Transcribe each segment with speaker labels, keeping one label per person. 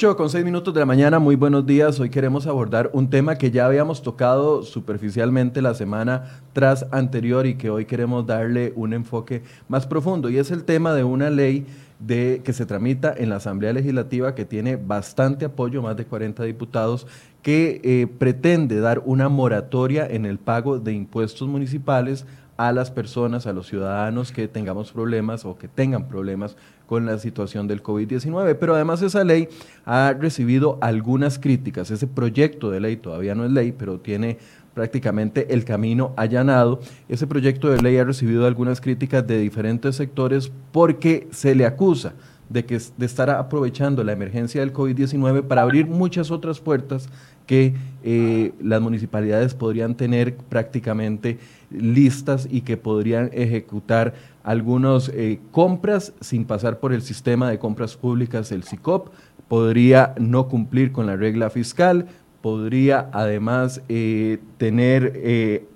Speaker 1: 8 con 6 minutos de la mañana, muy buenos días. Hoy queremos abordar un tema que ya habíamos tocado superficialmente la semana tras anterior y que hoy queremos darle un enfoque más profundo y es el tema de una ley de, que se tramita en la Asamblea Legislativa que tiene bastante apoyo, más de 40 diputados, que eh, pretende dar una moratoria en el pago de impuestos municipales a las personas, a los ciudadanos que tengamos problemas o que tengan problemas con la situación del COVID-19. Pero además esa ley ha recibido algunas críticas. Ese proyecto de ley todavía no es ley, pero tiene prácticamente el camino allanado. Ese proyecto de ley ha recibido algunas críticas de diferentes sectores porque se le acusa de, que, de estar aprovechando la emergencia del COVID-19 para abrir muchas otras puertas que eh, las municipalidades podrían tener prácticamente listas y que podrían ejecutar algunas eh, compras sin pasar por el sistema de compras públicas del SICOP, podría no cumplir con la regla fiscal, podría además eh, tener eh,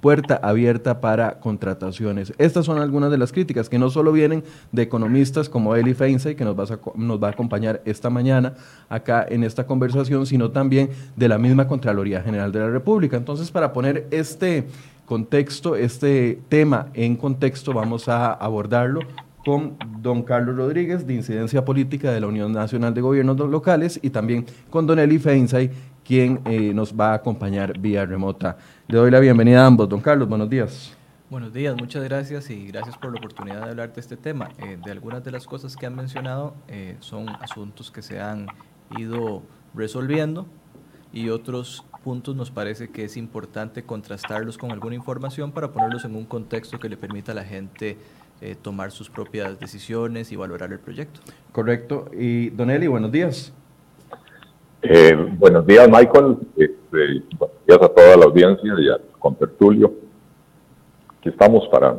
Speaker 1: puerta abierta para contrataciones. Estas son algunas de las críticas que no solo vienen de economistas como Eli Feinsay, que nos, nos va a acompañar esta mañana acá en esta conversación, sino también de la misma Contraloría General de la República. Entonces, para poner este contexto, este tema en contexto, vamos a abordarlo con don Carlos Rodríguez, de Incidencia Política de la Unión Nacional de Gobiernos Locales, y también con don Eli Feinsay, quien eh, nos va a acompañar vía remota. Le doy la bienvenida a ambos. Don Carlos, buenos días.
Speaker 2: Buenos días, muchas gracias y gracias por la oportunidad de hablar de este tema. Eh, de algunas de las cosas que han mencionado eh, son asuntos que se han ido resolviendo y otros puntos nos parece que es importante contrastarlos con alguna información para ponerlos en un contexto que le permita a la gente eh, tomar sus propias decisiones y valorar el proyecto.
Speaker 1: Correcto. Y Don Eli, buenos días.
Speaker 3: Eh, buenos días, Michael. Este, buenos días a toda la audiencia y al contertulio. Aquí estamos para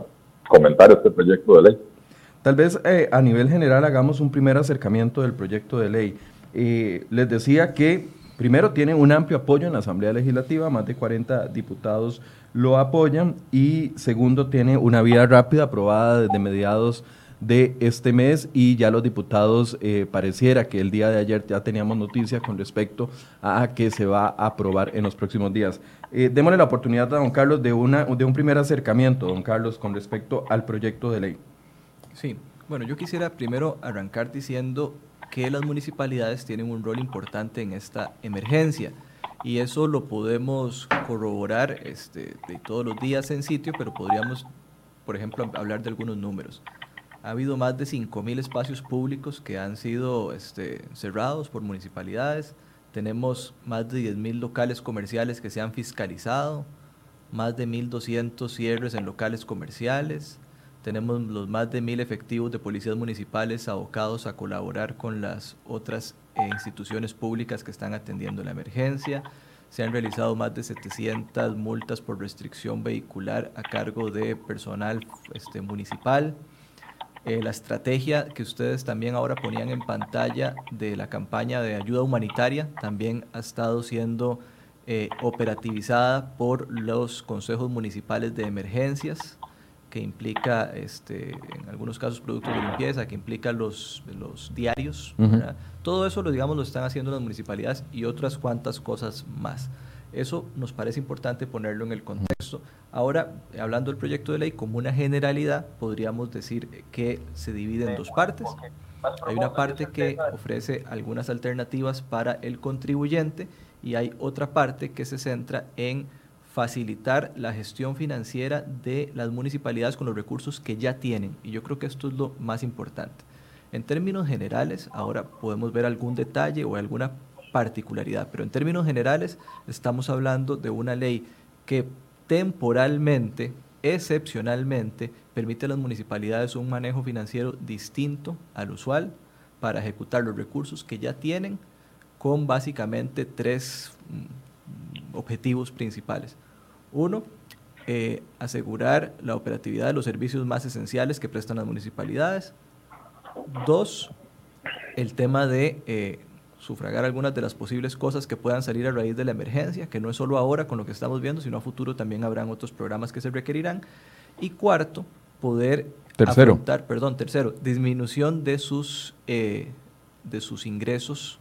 Speaker 3: comentar este proyecto de ley.
Speaker 1: Tal vez eh, a nivel general hagamos un primer acercamiento del proyecto de ley. les decía que primero tiene un amplio apoyo en la Asamblea Legislativa, más de 40 diputados lo apoyan y segundo tiene una vía rápida aprobada desde mediados de este mes y ya los diputados eh, pareciera que el día de ayer ya teníamos noticia con respecto a que se va a aprobar en los próximos días. Eh, démosle la oportunidad a don Carlos de, una, de un primer acercamiento, don Carlos, con respecto al proyecto de ley.
Speaker 2: Sí, bueno, yo quisiera primero arrancar diciendo que las municipalidades tienen un rol importante en esta emergencia y eso lo podemos corroborar este, de todos los días en sitio, pero podríamos, por ejemplo, hablar de algunos números. Ha habido más de 5.000 espacios públicos que han sido este, cerrados por municipalidades. Tenemos más de 10.000 locales comerciales que se han fiscalizado, más de 1.200 cierres en locales comerciales. Tenemos los más de 1.000 efectivos de policías municipales abocados a colaborar con las otras e instituciones públicas que están atendiendo la emergencia. Se han realizado más de 700 multas por restricción vehicular a cargo de personal este, municipal. Eh, la estrategia que ustedes también ahora ponían en pantalla de la campaña de ayuda humanitaria también ha estado siendo eh, operativizada por los consejos municipales de emergencias que implica, este, en algunos casos, productos de limpieza, que implica los, los diarios. Todo eso lo, digamos, lo están haciendo las municipalidades y otras cuantas cosas más. Eso nos parece importante ponerlo en el contexto. Ahora, hablando del proyecto de ley como una generalidad, podríamos decir que se divide en dos partes. Hay una parte que ofrece algunas alternativas para el contribuyente y hay otra parte que se centra en facilitar la gestión financiera de las municipalidades con los recursos que ya tienen. Y yo creo que esto es lo más importante. En términos generales, ahora podemos ver algún detalle o alguna particularidad, pero en términos generales estamos hablando de una ley que temporalmente, excepcionalmente, permite a las municipalidades un manejo financiero distinto al usual para ejecutar los recursos que ya tienen con básicamente tres mm, objetivos principales. Uno, eh, asegurar la operatividad de los servicios más esenciales que prestan las municipalidades. Dos, el tema de eh, sufragar algunas de las posibles cosas que puedan salir a raíz de la emergencia, que no es solo ahora con lo que estamos viendo, sino a futuro también habrán otros programas que se requerirán. Y cuarto, poder
Speaker 1: tercero.
Speaker 2: afrontar, perdón, tercero, disminución de sus, eh, de sus ingresos,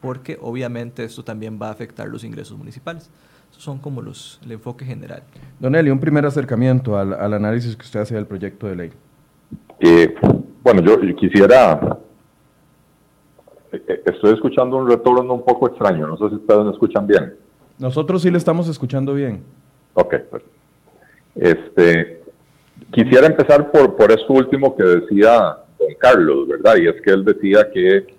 Speaker 2: porque obviamente esto también va a afectar los ingresos municipales. Son como los, el enfoque general.
Speaker 1: Don Eli, un primer acercamiento al, al análisis que usted hace del proyecto de ley.
Speaker 3: Eh, bueno, yo quisiera eh, eh, estoy escuchando un retorno un poco extraño. No sé si ustedes me escuchan bien.
Speaker 1: Nosotros sí le estamos escuchando bien.
Speaker 3: Ok. Pues, este, quisiera empezar por, por esto último que decía don Carlos, ¿verdad? Y es que él decía que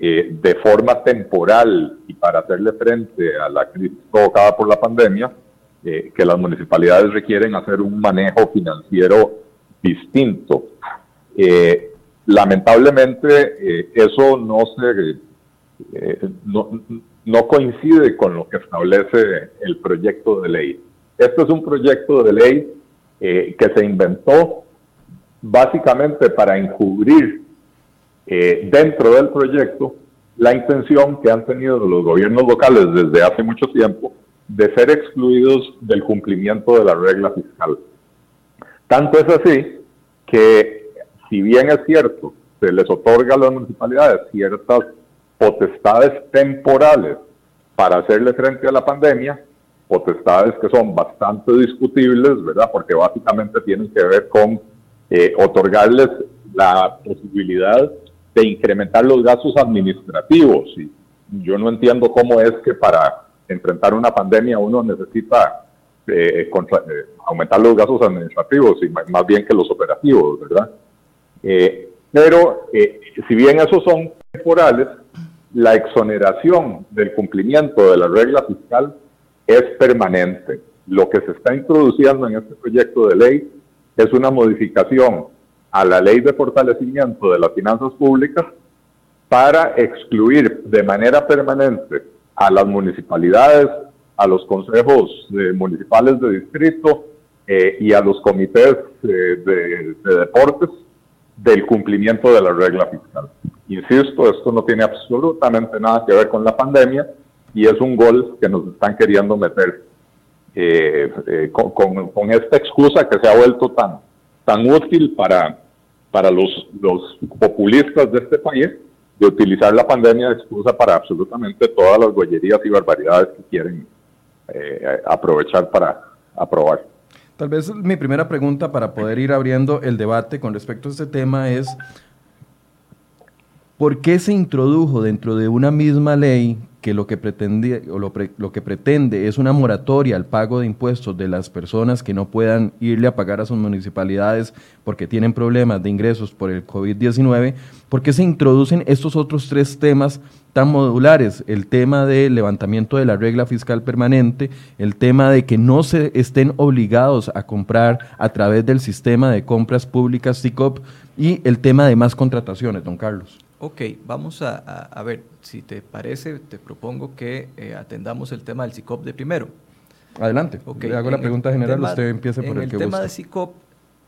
Speaker 3: eh, de forma temporal y para hacerle frente a la crisis provocada por la pandemia, que las municipalidades requieren hacer un manejo financiero distinto. Eh, Lamentablemente, eh, eso no, se, eh, no, coincide con lo que establece el proyecto de ley. Este es un proyecto de ley eh, que se inventó básicamente para encubrir dentro del proyecto la intención que han tenido los gobiernos locales desde hace mucho tiempo de ser excluidos del cumplimiento de la regla fiscal. Tanto es así que si bien es cierto, se les otorga a las municipalidades ciertas potestades temporales para hacerle frente a la pandemia, potestades que son bastante discutibles, ¿verdad? Porque básicamente tienen que ver con eh, otorgarles la posibilidad de incrementar los gastos administrativos. Y yo no entiendo cómo es que para enfrentar una pandemia uno necesita eh, eh, aumentar los gastos administrativos y más bien que los operativos, ¿verdad? Eh, pero si bien esos son temporales, la exoneración del cumplimiento de la regla fiscal es permanente. Lo que se está introduciendo en este proyecto de ley es una modificación a la ley de fortalecimiento de las finanzas públicas para excluir de manera permanente a las municipalidades, a los consejos eh, municipales de distrito y a los comités de deportes del cumplimiento de la regla fiscal. Insisto, esto no tiene absolutamente nada que ver con la pandemia y es un gol que nos están queriendo meter eh, eh, con, esta excusa que se ha vuelto tan, tan útil para, para los, los populistas de este país de utilizar la pandemia de excusa para absolutamente todas las gollerías y barbaridades que quieren eh, aprovechar para aprobar.
Speaker 1: Tal vez mi primera pregunta para poder ir abriendo el debate con respecto a este tema es, ¿por qué se introdujo dentro de una misma ley que lo que pretende, o lo, lo, que pretende es una moratoria al pago de impuestos de las personas que no puedan irle a pagar a sus municipalidades porque tienen problemas de ingresos por el COVID-19, ¿por qué se introducen estos otros tres temas tan modulares? El tema del levantamiento de la regla fiscal permanente, el tema de que no se estén obligados a comprar a través del sistema de compras públicas SICOP y el tema de más contrataciones, don Carlos.
Speaker 2: Ok, vamos a, ver, si te parece, te propongo que eh, atendamos el tema del CICOP de primero.
Speaker 1: Adelante, le hago la pregunta general, usted empiece por el,
Speaker 2: el
Speaker 1: que
Speaker 2: En el tema de CICOP,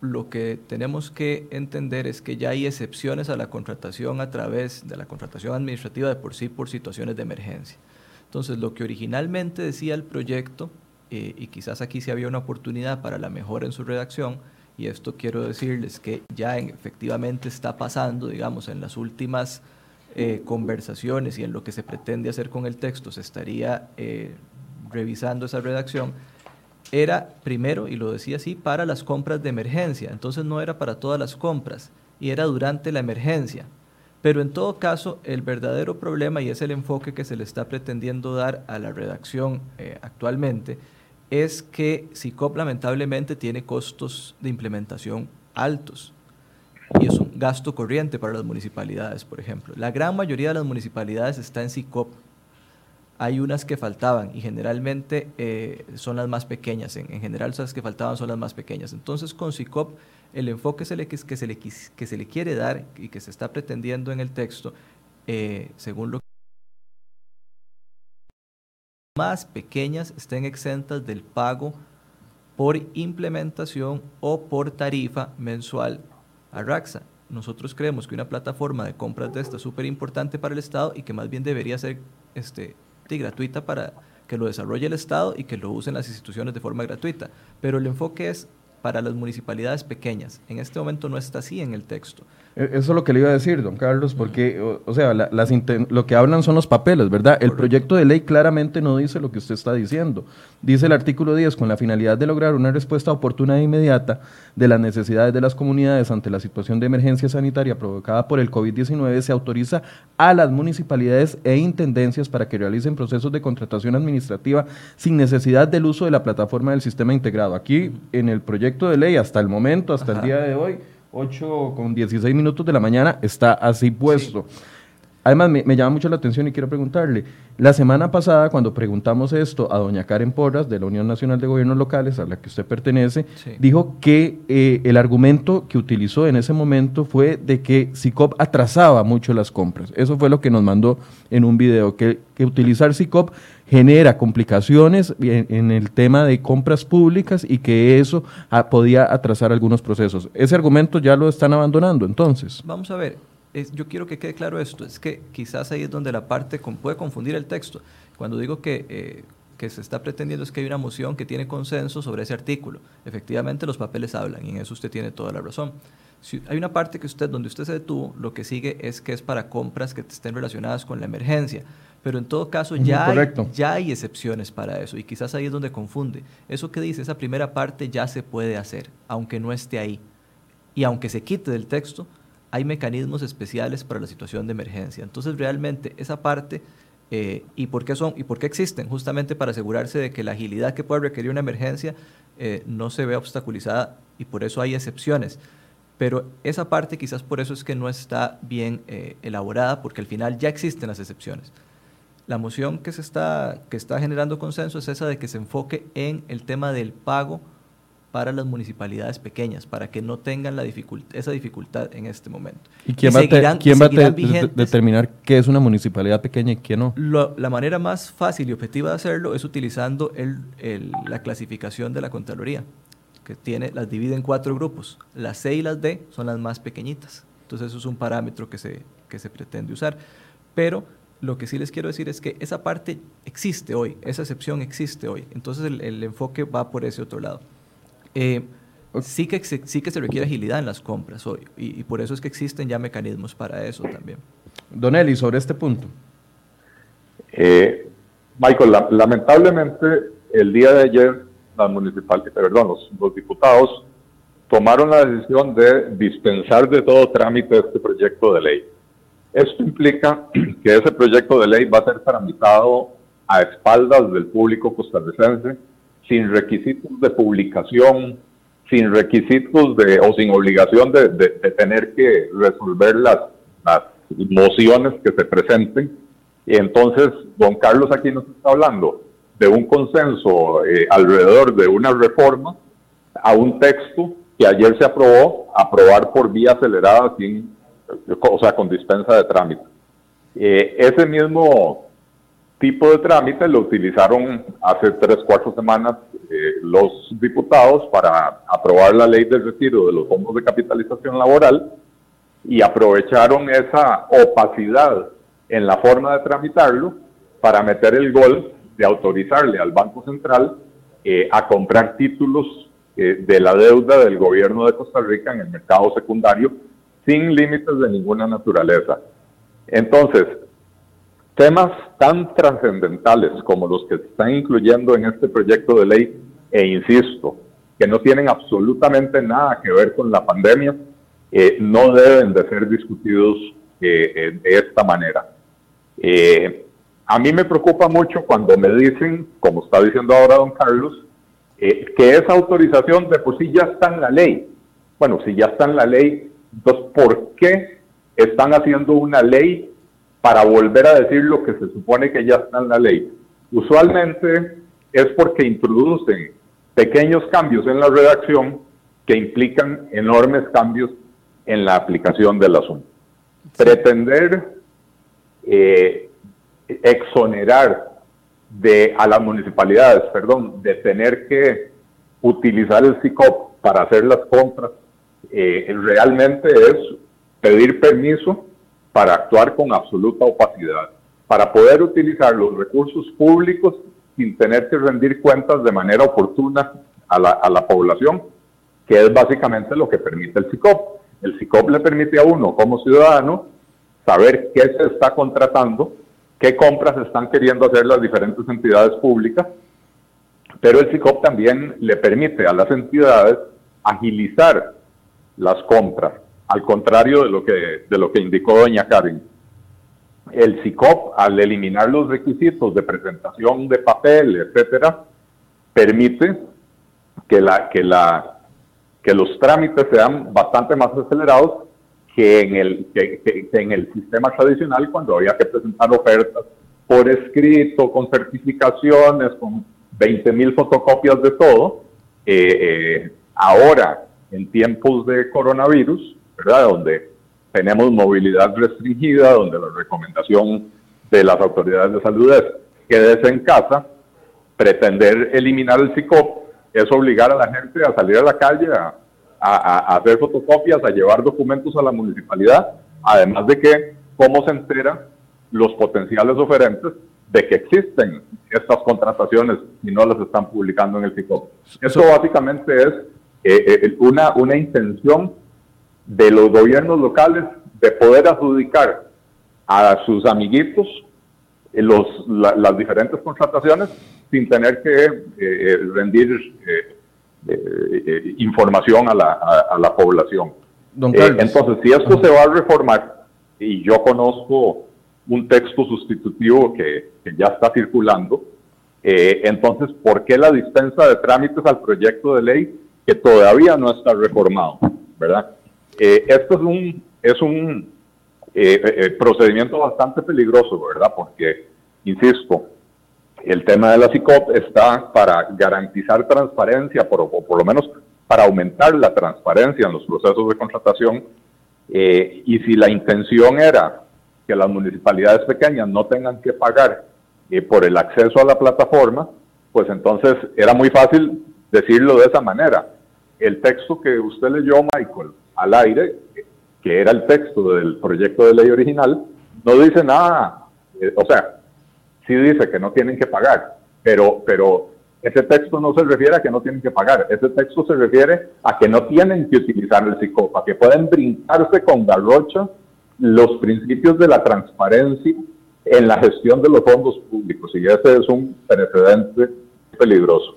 Speaker 2: lo que tenemos que entender es que ya hay excepciones a la contratación a través de la contratación administrativa de por sí por situaciones de emergencia. Entonces, lo que originalmente decía el proyecto, eh, y quizás aquí sí había una oportunidad para la mejora en su redacción, y esto quiero decirles que ya efectivamente está pasando, digamos, en las últimas eh, conversaciones y en lo que se pretende hacer con el texto, se estaría eh, revisando esa redacción, era primero, y lo decía así, para las compras de emergencia, entonces no era para todas las compras, y era durante la emergencia. Pero en todo caso, el verdadero problema, y es el enfoque que se le está pretendiendo dar a la redacción eh, actualmente, es que SICOP lamentablemente tiene costos de implementación altos y es un gasto corriente para las municipalidades, por ejemplo. La gran mayoría de las municipalidades está en SICOP. Hay unas que faltaban y generalmente eh, son las más pequeñas. En, general, las que faltaban son las más pequeñas. Entonces, con SICOP, el enfoque se le, que, se le, que se le quiere dar y que se está pretendiendo en el texto, eh, según lo que más pequeñas estén exentas del pago por implementación o por tarifa mensual a RAXA. Nosotros creemos que una plataforma de compras de esta es súper importante para el Estado y que más bien debería ser este, gratuita para que lo desarrolle el Estado y que lo usen las instituciones de forma gratuita. Pero el enfoque es para las municipalidades pequeñas. En este momento no está así en el texto.
Speaker 1: E, eso es lo que le iba a decir, don Carlos, porque, o, sea, las lo que hablan son los papeles, ¿verdad? El proyecto de ley claramente no dice lo que usted está diciendo. Dice el artículo 10, con la finalidad de lograr una respuesta oportuna e inmediata de las necesidades de las comunidades ante la situación de emergencia sanitaria provocada por el COVID-19, se autoriza a las municipalidades e intendencias para que realicen procesos de contratación administrativa sin necesidad del uso de la plataforma del sistema integrado. Aquí, en el proyecto de ley, hasta el momento, hasta el día de hoy, 8 con 16 minutos de la mañana está así puesto. Además, me, llama mucho la atención y quiero preguntarle, la semana pasada cuando preguntamos esto a doña Karen Porras de la Unión Nacional de Gobiernos Locales, a la que usted pertenece, dijo que eh, el argumento que utilizó en ese momento fue de que SICOP atrasaba mucho las compras. Eso fue lo que nos mandó en un video, que, que utilizar SICOP genera complicaciones en, el tema de compras públicas y que eso ah, podía atrasar algunos procesos. Ese argumento ya lo están abandonando entonces.
Speaker 2: Vamos a ver, yo quiero que quede claro esto, es que quizás ahí es donde la parte puede confundir el texto. Cuando digo que, eh, que se está pretendiendo es que hay una moción que tiene consenso sobre ese artículo. Efectivamente los papeles hablan y en eso usted tiene toda la razón. Si hay una parte que usted, donde usted se detuvo, lo que sigue es que es para compras que estén relacionadas con la emergencia. Pero en todo caso ya hay, ya hay excepciones para eso y quizás ahí es donde confunde. Eso que dice, esa primera parte ya se puede hacer, aunque no esté ahí. Y aunque se quite del texto, hay mecanismos especiales para la situación de emergencia. Entonces realmente esa parte, eh, ¿y, por qué son, ¿y por qué existen? Justamente para asegurarse de que la agilidad que puede requerir una emergencia eh, no se vea obstaculizada y por eso hay excepciones. Pero esa parte quizás por eso es que no está bien eh, elaborada, porque al final ya existen las excepciones. La moción que, se está, que está generando consenso es esa de que se enfoque en el tema del pago para las municipalidades pequeñas, para que no tengan la esa dificultad en este momento.
Speaker 1: ¿Y quién va, a determinar qué es una municipalidad pequeña y qué no?
Speaker 2: la manera más fácil y objetiva de hacerlo es utilizando el, la clasificación de la Contraloría, que tiene, las divide en cuatro grupos. Las C y las D son las más pequeñitas. Entonces eso es un parámetro que se, que se pretende usar. Pero lo que sí les quiero decir es que esa parte existe hoy, esa excepción existe hoy. Entonces el, enfoque va por ese otro lado. Eh, sí, que, sí que se requiere agilidad en las compras hoy y, por eso es que existen ya mecanismos para eso también.
Speaker 1: Don Eli, sobre este punto.
Speaker 3: Eh, Michael, lamentablemente el día de ayer las municipalidades, perdón, los, los diputados tomaron la decisión de dispensar de todo trámite este proyecto de ley. Esto implica que ese proyecto de ley va a ser tramitado a espaldas del público costarricense, sin requisitos de publicación, sin requisitos de o sin obligación de, tener que resolver las, mociones que se presenten. Y entonces, don Carlos aquí nos está hablando de un consenso eh, alrededor de una reforma a un texto que ayer se aprobó, aprobar por vía acelerada sin o sea, con dispensa de trámite. Eh, ese mismo tipo de trámite lo utilizaron hace tres, cuatro semanas eh, los diputados para aprobar la ley del retiro de los fondos de capitalización laboral y aprovecharon esa opacidad en la forma de tramitarlo para meter el gol de autorizarle al Banco Central eh, a comprar títulos de la deuda del gobierno de Costa Rica en el mercado secundario sin límites de ninguna naturaleza. Entonces, temas tan trascendentales como los que se están incluyendo en este proyecto de ley, e insisto, que no tienen absolutamente nada que ver con la pandemia, eh, no deben de ser discutidos eh, de esta manera. Eh, a mí me preocupa mucho cuando me dicen, como está diciendo ahora don Carlos, que esa autorización de por sí ya está en la ley. Bueno, si ya está en la ley, entonces, ¿por qué están haciendo una ley para volver a decir lo que se supone que ya está en la ley? Usualmente es porque introducen pequeños cambios en la redacción que implican enormes cambios en la aplicación del asunto. Pretender eh, exonerar de, a las municipalidades, perdón, de tener que utilizar el CICOP para hacer las compras eh, realmente es pedir permiso para actuar con absoluta opacidad, para poder utilizar los recursos públicos sin tener que rendir cuentas de manera oportuna a la, a la población que es básicamente lo que permite el SICOP. El SICOP le permite a uno como ciudadano saber qué se está contratando, qué compras están queriendo hacer las diferentes entidades públicas, pero el SICOP también le permite a las entidades agilizar las compras, al contrario de lo que, de lo que indicó doña Karen. El SICOP, al eliminar los requisitos de presentación de papel, etcétera, permite que, la, que, la, que los trámites sean bastante más acelerados que en, el, que, en el sistema tradicional cuando había que presentar ofertas por escrito, con certificaciones, con 20 mil fotocopias de todo. Eh, eh, ahora, en tiempos de coronavirus, ¿verdad? Donde tenemos movilidad restringida, donde la recomendación de las autoridades de salud es quédese en casa, pretender eliminar el CICOP es obligar a la gente a salir a la calle a, a, hacer fotocopias, a llevar documentos a la municipalidad, además de que cómo se entera los potenciales oferentes de que existen estas contrataciones y no las están publicando en el FICOP. Eso básicamente es eh, eh, una, una intención de los gobiernos locales de poder adjudicar a sus amiguitos eh, los, las diferentes contrataciones sin tener que rendir eh, información a la, a, la población. Eh, entonces, si esto se va a reformar, y yo conozco un texto sustitutivo que, ya está circulando, eh, entonces, ¿por qué la dispensa de trámites al proyecto de ley que todavía no está reformado? ¿Verdad? Esto es un, es un procedimiento bastante peligroso, ¿verdad? Porque, insisto, el tema de la CICOP está para garantizar transparencia, por, o por lo menos para aumentar la transparencia en los procesos de contratación. Eh, y si la intención era que las municipalidades pequeñas no tengan que pagar eh, por el acceso a la plataforma, pues entonces era muy fácil decirlo de esa manera. El texto que usted leyó, Michael, al aire, que era el texto del proyecto de ley original, no dice nada, eh, o sea, sí dice que no tienen que pagar, pero, pero ese texto no se refiere a que no tienen que pagar, ese texto se refiere a que no tienen que utilizar el psicopa, que pueden brincarse con garrocha los principios de la transparencia en la gestión de los fondos públicos, y ese es un precedente peligroso.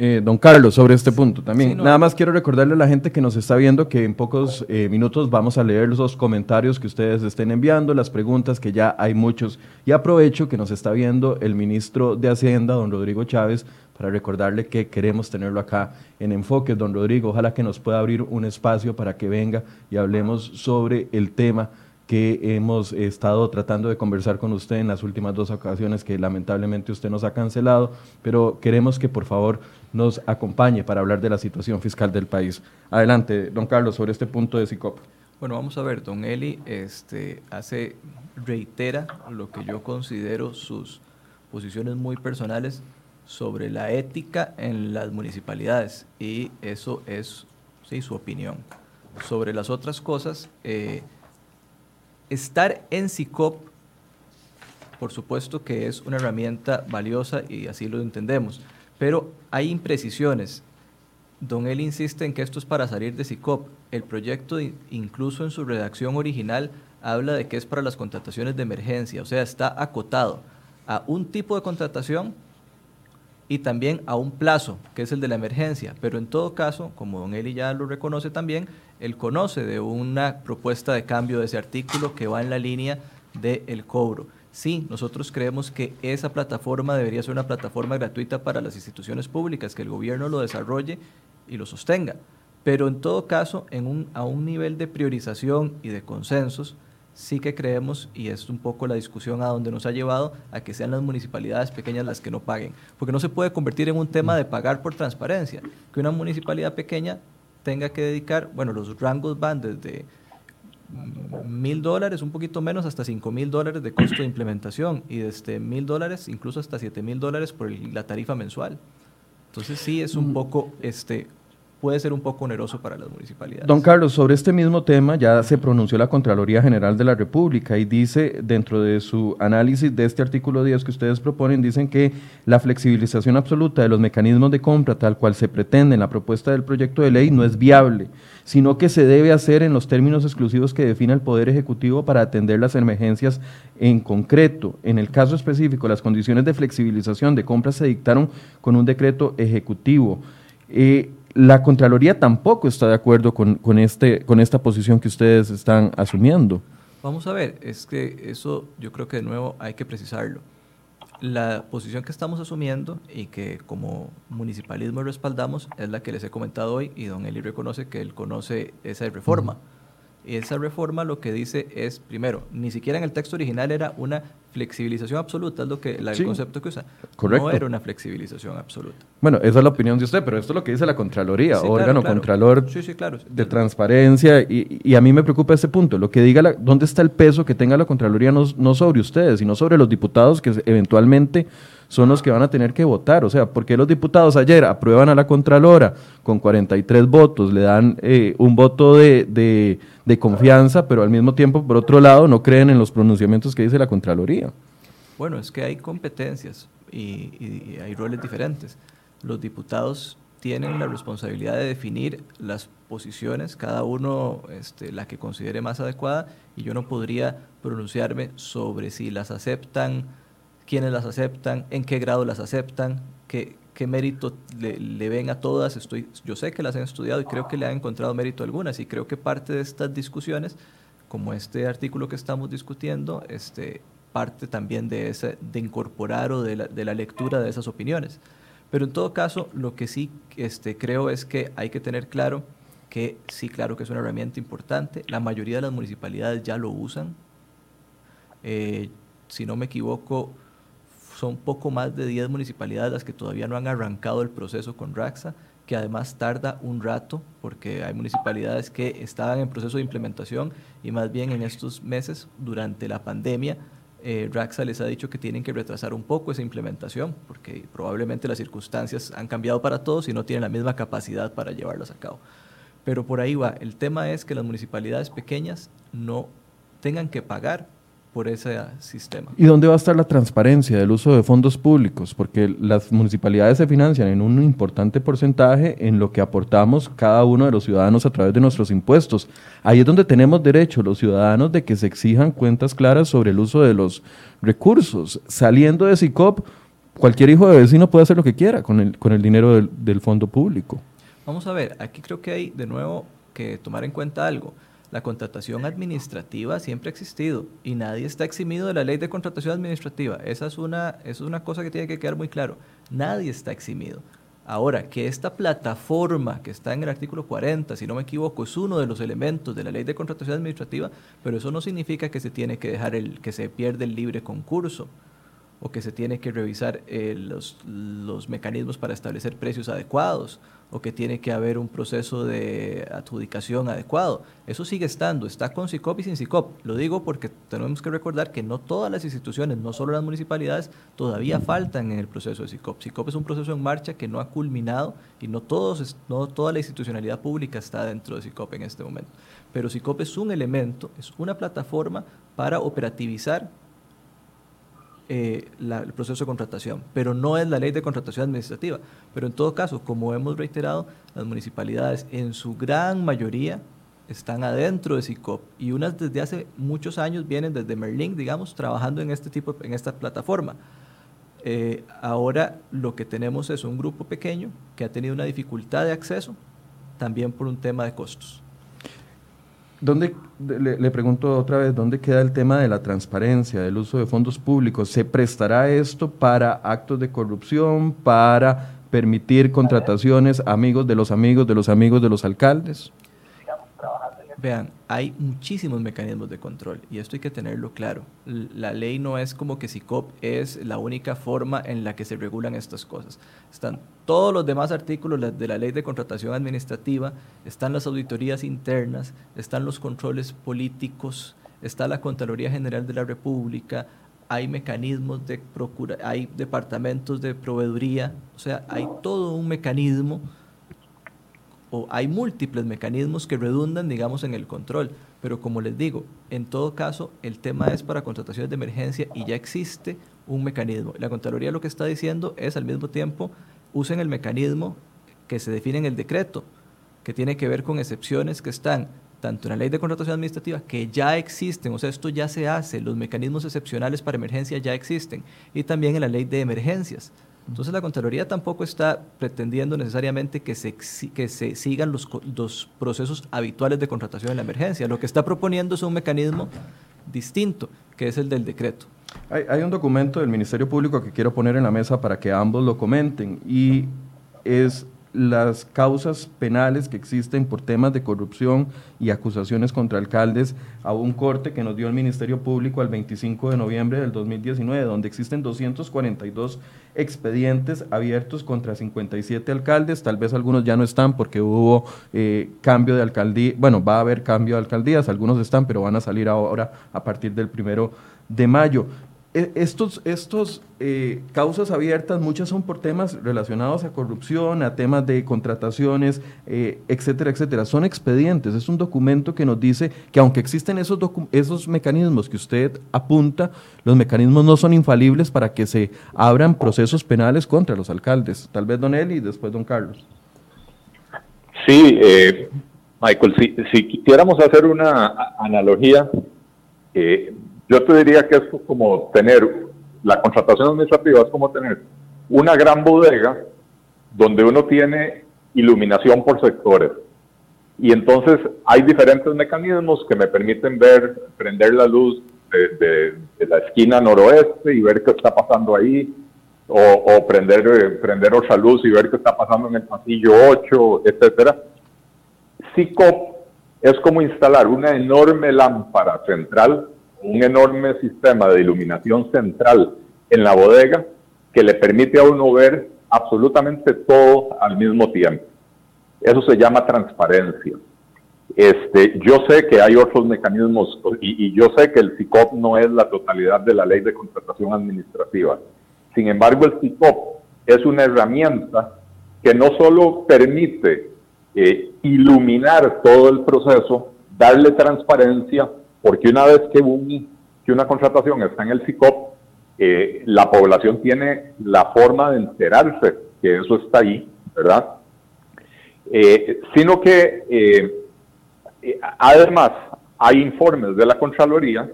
Speaker 1: Eh, don Carlos, sobre este punto también. Nada más quiero recordarle a la gente que nos está viendo que en pocos eh, minutos vamos a leer los comentarios que ustedes estén enviando, las preguntas, que ya hay muchos. Y aprovecho que nos está viendo el ministro de Hacienda, don Rodrigo Chávez, para recordarle que queremos tenerlo acá en Enfoque. Don Rodrigo, ojalá que nos pueda abrir un espacio para que venga y hablemos sobre el tema que hemos estado tratando de conversar con usted en las últimas dos ocasiones que lamentablemente usted nos ha cancelado, pero queremos que por favor nos acompañe para hablar de la situación fiscal del país. Adelante, don Carlos, sobre este punto de SICOP.
Speaker 2: Bueno, vamos a ver, don Eli este, hace, reitera lo que yo considero sus posiciones muy personales sobre la ética en las municipalidades y eso es sí, su opinión. Sobre las otras cosas, eh, estar en SICOP, por supuesto que es una herramienta valiosa y así lo entendemos, pero hay imprecisiones. Don él insiste en que esto es para salir de SICOP. El proyecto, incluso en su redacción original, habla de que es para las contrataciones de emergencia, o sea, está acotado a un tipo de contratación y también a un plazo, que es el de la emergencia. Pero en todo caso, como don Eli ya lo reconoce también, él conoce de una propuesta de cambio de ese artículo que va en la línea del cobro. Sí, nosotros creemos que esa plataforma debería ser una plataforma gratuita para las instituciones públicas, que el gobierno lo desarrolle y lo sostenga. Pero en todo caso, en un, a un nivel de priorización y de consensos, sí que creemos, y es un poco la discusión a donde nos ha llevado, a que sean las municipalidades pequeñas las que no paguen. Porque no se puede convertir en un tema de pagar por transparencia, que una municipalidad pequeña tenga que dedicar, bueno, los rangos van desde mil dólares, un poquito menos, hasta cinco mil dólares de costo de implementación y desde mil dólares, incluso hasta siete mil dólares por la tarifa mensual. Entonces sí es un mm. poco este, puede ser un poco oneroso para las municipalidades.
Speaker 1: Don Carlos, sobre este mismo tema ya se pronunció la Contraloría General de la República y dice, dentro de su análisis de este artículo 10 que ustedes proponen, dicen que la flexibilización absoluta de los mecanismos de compra tal cual se pretende en la propuesta del proyecto de ley no es viable, sino que se debe hacer en los términos exclusivos que define el Poder Ejecutivo para atender las emergencias en concreto. En el caso específico, las condiciones de flexibilización de compras se dictaron con un decreto ejecutivo. Eh, la Contraloría tampoco está de acuerdo con, este, con esta posición que ustedes están asumiendo.
Speaker 2: Vamos a ver, es que eso yo creo que de nuevo hay que precisarlo. La posición que estamos asumiendo y que como municipalismo respaldamos es la que les he comentado hoy y don Eli reconoce que él conoce esa reforma. Esa reforma lo que dice es, primero, ni siquiera en el texto original era una flexibilización absoluta, es lo que el concepto que usa.
Speaker 1: Correcto.
Speaker 2: No era una flexibilización absoluta.
Speaker 1: Bueno, esa es la opinión de usted, pero esto es lo que dice la Contraloría, órgano contralor
Speaker 2: claro.
Speaker 1: de transparencia, y, a mí me preocupa este punto, lo que diga, la, ¿dónde está el peso que tenga la Contraloría no, no sobre ustedes, sino sobre los diputados que eventualmente son los que van a tener que votar. O sea, porque los diputados ayer aprueban a la Contralora con 43 votos, le dan eh, un voto de, confianza, pero al mismo tiempo, por otro lado, no creen en los pronunciamientos que dice la Contraloría?
Speaker 2: Bueno, es que hay competencias y, hay roles diferentes. Los diputados tienen la responsabilidad de definir las posiciones, cada uno este, la que considere más adecuada, y yo no podría pronunciarme sobre si las aceptan quiénes las aceptan, en qué grado las aceptan, qué, qué mérito le, ven a todas. Estoy, yo sé que las han estudiado y creo que le han encontrado mérito a algunas y creo que parte de estas discusiones, como este artículo que estamos discutiendo, este, parte también de, ese, de incorporar o de la, de la lectura de esas opiniones. Pero en todo caso, lo que sí este, creo es que hay que tener claro que sí, claro que es una herramienta importante. La mayoría de las municipalidades ya lo usan. Eh, si no me equivoco, son poco más de 10 municipalidades las que todavía no han arrancado el proceso con Raxa, que además tarda un rato porque hay municipalidades que estaban en proceso de implementación y más bien en estos meses, durante la pandemia, eh, Raxa les ha dicho que tienen que retrasar un poco esa implementación porque probablemente las circunstancias han cambiado para todos y no tienen la misma capacidad para llevarlas a cabo. Pero por ahí va, el tema es que las municipalidades pequeñas no tengan que pagar por ese sistema.
Speaker 1: ¿Y dónde va a estar la transparencia del uso de fondos públicos? Porque las municipalidades se financian en un importante porcentaje en lo que aportamos cada uno de los ciudadanos a través de nuestros impuestos. Ahí es donde tenemos derecho los ciudadanos de que se exijan cuentas claras sobre el uso de los recursos. Saliendo de SICOP, cualquier hijo de vecino puede hacer lo que quiera con el, con el dinero del, del fondo público.
Speaker 2: Vamos a ver, aquí creo que hay de nuevo que tomar en cuenta algo la contratación administrativa siempre ha existido y nadie está eximido de la ley de contratación administrativa. Esa es una, es una cosa que tiene que quedar muy claro. Nadie está eximido. Ahora, que esta plataforma que está en el artículo 40, si no me equivoco, es uno de los elementos de la ley de contratación administrativa, pero eso no significa que se tiene que dejar el, que se pierde el libre concurso o que se tiene que revisar eh, los, los mecanismos para establecer precios adecuados o que tiene que haber un proceso de adjudicación adecuado. Eso sigue estando, está con SICOP y sin SICOP. Lo digo porque tenemos que recordar que no todas las instituciones, no solo las municipalidades, todavía faltan en el proceso de SICOP. SICOP es un proceso en marcha que no ha culminado y no, todos, no toda la institucionalidad pública está dentro de SICOP en este momento. Pero SICOP es un elemento, es una plataforma para operativizar eh, el proceso de contratación, pero no es la ley de contratación administrativa. Pero en todo caso, como hemos reiterado, las municipalidades en su gran mayoría están adentro de SICOP y unas desde hace muchos años vienen desde Merlin, digamos, trabajando en este tipo, en esta plataforma. Eh, ahora lo que tenemos es un grupo pequeño que ha tenido una dificultad de acceso, también por un tema de costos.
Speaker 1: ¿Dónde, le, pregunto otra vez, ¿dónde queda el tema de la transparencia, del uso de fondos públicos? ¿Se prestará esto para actos de corrupción, para permitir contrataciones amigos de los amigos de los amigos de los alcaldes?
Speaker 2: Vean, hay muchísimos mecanismos de control y esto hay que tenerlo claro. La ley no es como que SICOP es la única forma en la que se regulan estas cosas. Están todos los demás artículos de la ley de contratación administrativa, están las auditorías internas, están los controles políticos, está la Contraloría General de la República, hay mecanismos de procura, hay departamentos de proveeduría, o sea, hay todo un mecanismo o hay múltiples mecanismos que redundan, digamos, en el control. Pero como les digo, en todo caso, el tema es para contrataciones de emergencia y ya existe un mecanismo. La Contraloría lo que está diciendo es al mismo tiempo, usen el mecanismo que se define en el decreto, que tiene que ver con excepciones que están tanto en la ley de contratación administrativa, que ya existen, o sea, esto ya se hace, los mecanismos excepcionales para emergencia ya existen, y también en la ley de emergencias. Entonces la Contraloría tampoco está pretendiendo necesariamente que se, que se sigan los, los procesos habituales de contratación en la emergencia. Lo que está proponiendo es un mecanismo distinto, que es el del decreto.
Speaker 1: Hay, hay, un documento del Ministerio Público que quiero poner en la mesa para que ambos lo comenten y es las causas penales que existen por temas de corrupción y acusaciones contra alcaldes a un corte que nos dio el Ministerio Público el 25 de noviembre del 2019, donde existen 242 expedientes abiertos contra 57 alcaldes, tal vez algunos ya no están porque hubo eh, cambio de alcaldía, bueno, va a haber cambio de alcaldías, algunos están, pero van a salir ahora a partir del primero de mayo. E, estos, estos eh, causas abiertas, muchas son por temas relacionados a corrupción, a temas de contrataciones, eh, etcétera, etcétera. Son expedientes, es un documento que nos dice que aunque existen esos, esos mecanismos que usted apunta, los mecanismos no son infalibles para que se abran procesos penales contra los alcaldes. Tal vez don Eli y después don Carlos.
Speaker 3: Sí, eh, Michael, si, si, quisiéramos hacer una analogía, eh, yo te diría que es como tener, la contratación administrativa es como tener una gran bodega donde uno tiene iluminación por sectores. Y entonces hay diferentes mecanismos que me permiten ver, prender la luz de, la esquina noroeste y ver qué está pasando ahí, o, prender, eh, prender otra luz y ver qué está pasando en el pasillo 8, etcétera. CICOP es como instalar una enorme lámpara central un enorme sistema de iluminación central en la bodega que le permite a uno ver absolutamente todo al mismo tiempo. Eso se llama transparencia. Este, yo sé que hay otros mecanismos y, yo sé que el CICOP no es la totalidad de la ley de contratación administrativa. Sin embargo, el CICOP es una herramienta que no solo permite eh, iluminar todo el proceso, darle transparencia, porque una vez que, que una contratación está en el CICOP, eh, la población tiene la forma de enterarse que eso está ahí, ¿verdad? Eh, sino que eh, además hay informes de la Contraloría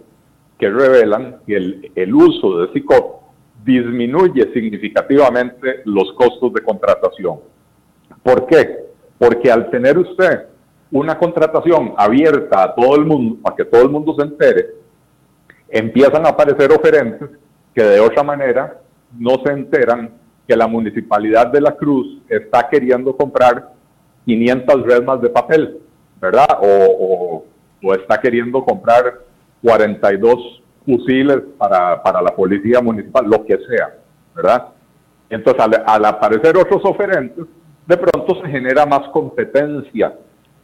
Speaker 3: que revelan que el, el uso de CICOP disminuye significativamente los costos de contratación. ¿Por qué? Porque al tener usted una contratación abierta a todo el mundo, para que todo el mundo se entere, empiezan a aparecer oferentes que de otra manera no se enteran que la municipalidad de la Cruz está queriendo comprar 500 resmas de papel, ¿verdad? O, está queriendo comprar 42 fusiles para, para, la policía municipal, lo que sea, ¿verdad? Entonces, al, al aparecer otros oferentes, de pronto se genera más competencia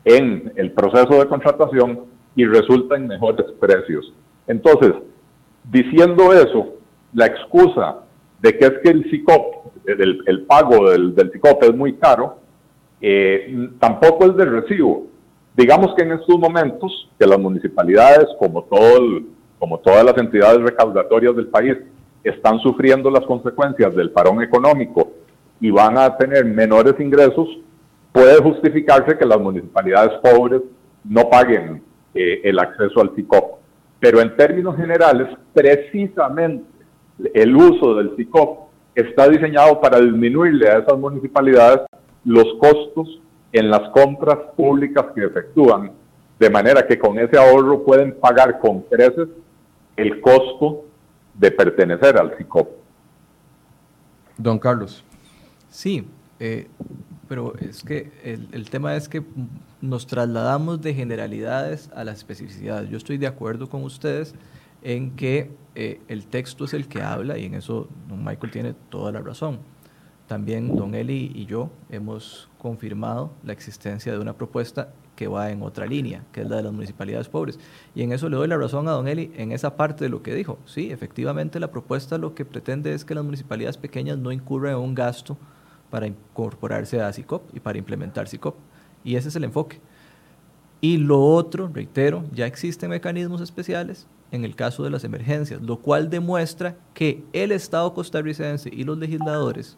Speaker 3: en el proceso de contratación y resulta en mejores precios. Entonces, diciendo eso, la excusa de que es que el CICOP, el, pago del, del, CICOP es muy caro, eh, tampoco es de recibo. Digamos que en estos momentos que las municipalidades, como, todo como todas las entidades recaudatorias del país, están sufriendo las consecuencias del parón económico y van a tener menores ingresos, puede justificarse que las municipalidades pobres no paguen eh, el acceso al CICOP. Pero en términos generales, precisamente el uso del CICOP está diseñado para disminuirle a esas municipalidades los costos en las compras públicas que efectúan, de manera que con ese ahorro pueden pagar con creces el costo de pertenecer al CICOP.
Speaker 1: Don Carlos.
Speaker 2: Sí, eh, pero es que el, tema es que nos trasladamos de generalidades a las especificidades. Yo estoy de acuerdo con ustedes en que eh, el texto es el que habla y en eso don Michael tiene toda la razón. También don Eli y yo hemos confirmado la existencia de una propuesta que va en otra línea, que es la de las municipalidades pobres. Y en eso le doy la razón a don Eli en esa parte de lo que dijo. Sí, efectivamente la propuesta lo que pretende es que las municipalidades pequeñas no incurran en un gasto para incorporarse a CICOP y para implementar CICOP. Y ese es el enfoque. Y lo otro, reitero, ya existen mecanismos especiales en el caso de las emergencias, lo cual demuestra que el Estado costarricense y los legisladores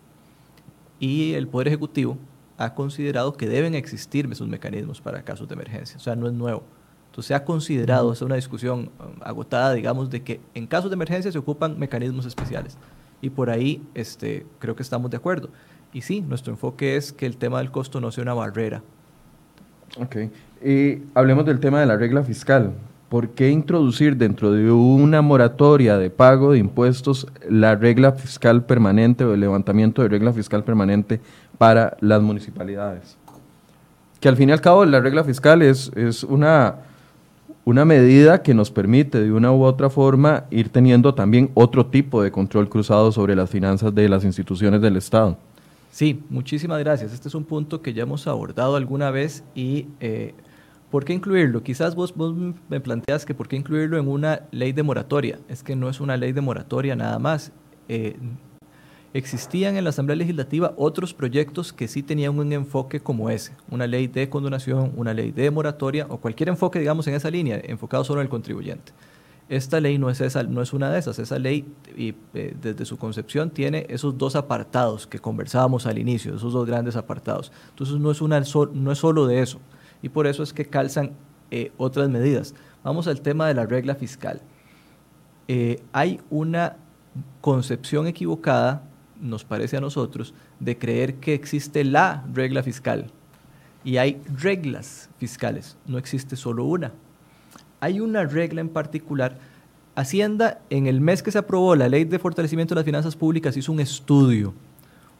Speaker 2: y el Poder Ejecutivo ha considerado que deben existir esos mecanismos para casos de emergencia. O sea, no es nuevo. Entonces se ha considerado, es una discusión um, agotada, digamos, de que en casos de emergencia se ocupan mecanismos especiales. Y por ahí este, creo que estamos de acuerdo. Y sí, nuestro enfoque es que el tema del costo no sea una barrera.
Speaker 1: Ok. Y hablemos del tema de la regla fiscal. ¿Por qué introducir dentro de una moratoria de pago de impuestos la regla fiscal permanente o el levantamiento de regla fiscal permanente para las municipalidades? Que al fin y al cabo la regla fiscal es, es una, una medida que nos permite de una u otra forma ir teniendo también otro tipo de control cruzado sobre las finanzas de las instituciones del Estado.
Speaker 2: Sí, muchísimas gracias. Este es un punto que ya hemos abordado alguna vez y eh, ¿Por qué incluirlo? Quizás vos, me planteas que por qué incluirlo en una ley de moratoria. Es que no es una ley de moratoria nada más. Eh, existían en la Asamblea Legislativa otros proyectos que sí tenían un enfoque como ese, una ley de condonación, una ley de moratoria o cualquier enfoque, digamos, en esa línea, enfocado solo el contribuyente. Esta ley no es, esa, no es una de esas. Esa ley, y, eh, desde su concepción, tiene esos dos apartados que conversábamos al inicio, esos dos grandes apartados. Entonces, no es, una, no es solo de eso y por eso es que calzan eh, otras medidas. Vamos al tema de la regla fiscal. Eh, hay una concepción equivocada, nos parece a nosotros, de creer que existe la regla fiscal. Y hay reglas fiscales, no existe solo una. Hay una regla en particular. Hacienda, en el mes que se aprobó la ley de fortalecimiento de las finanzas públicas, hizo un estudio,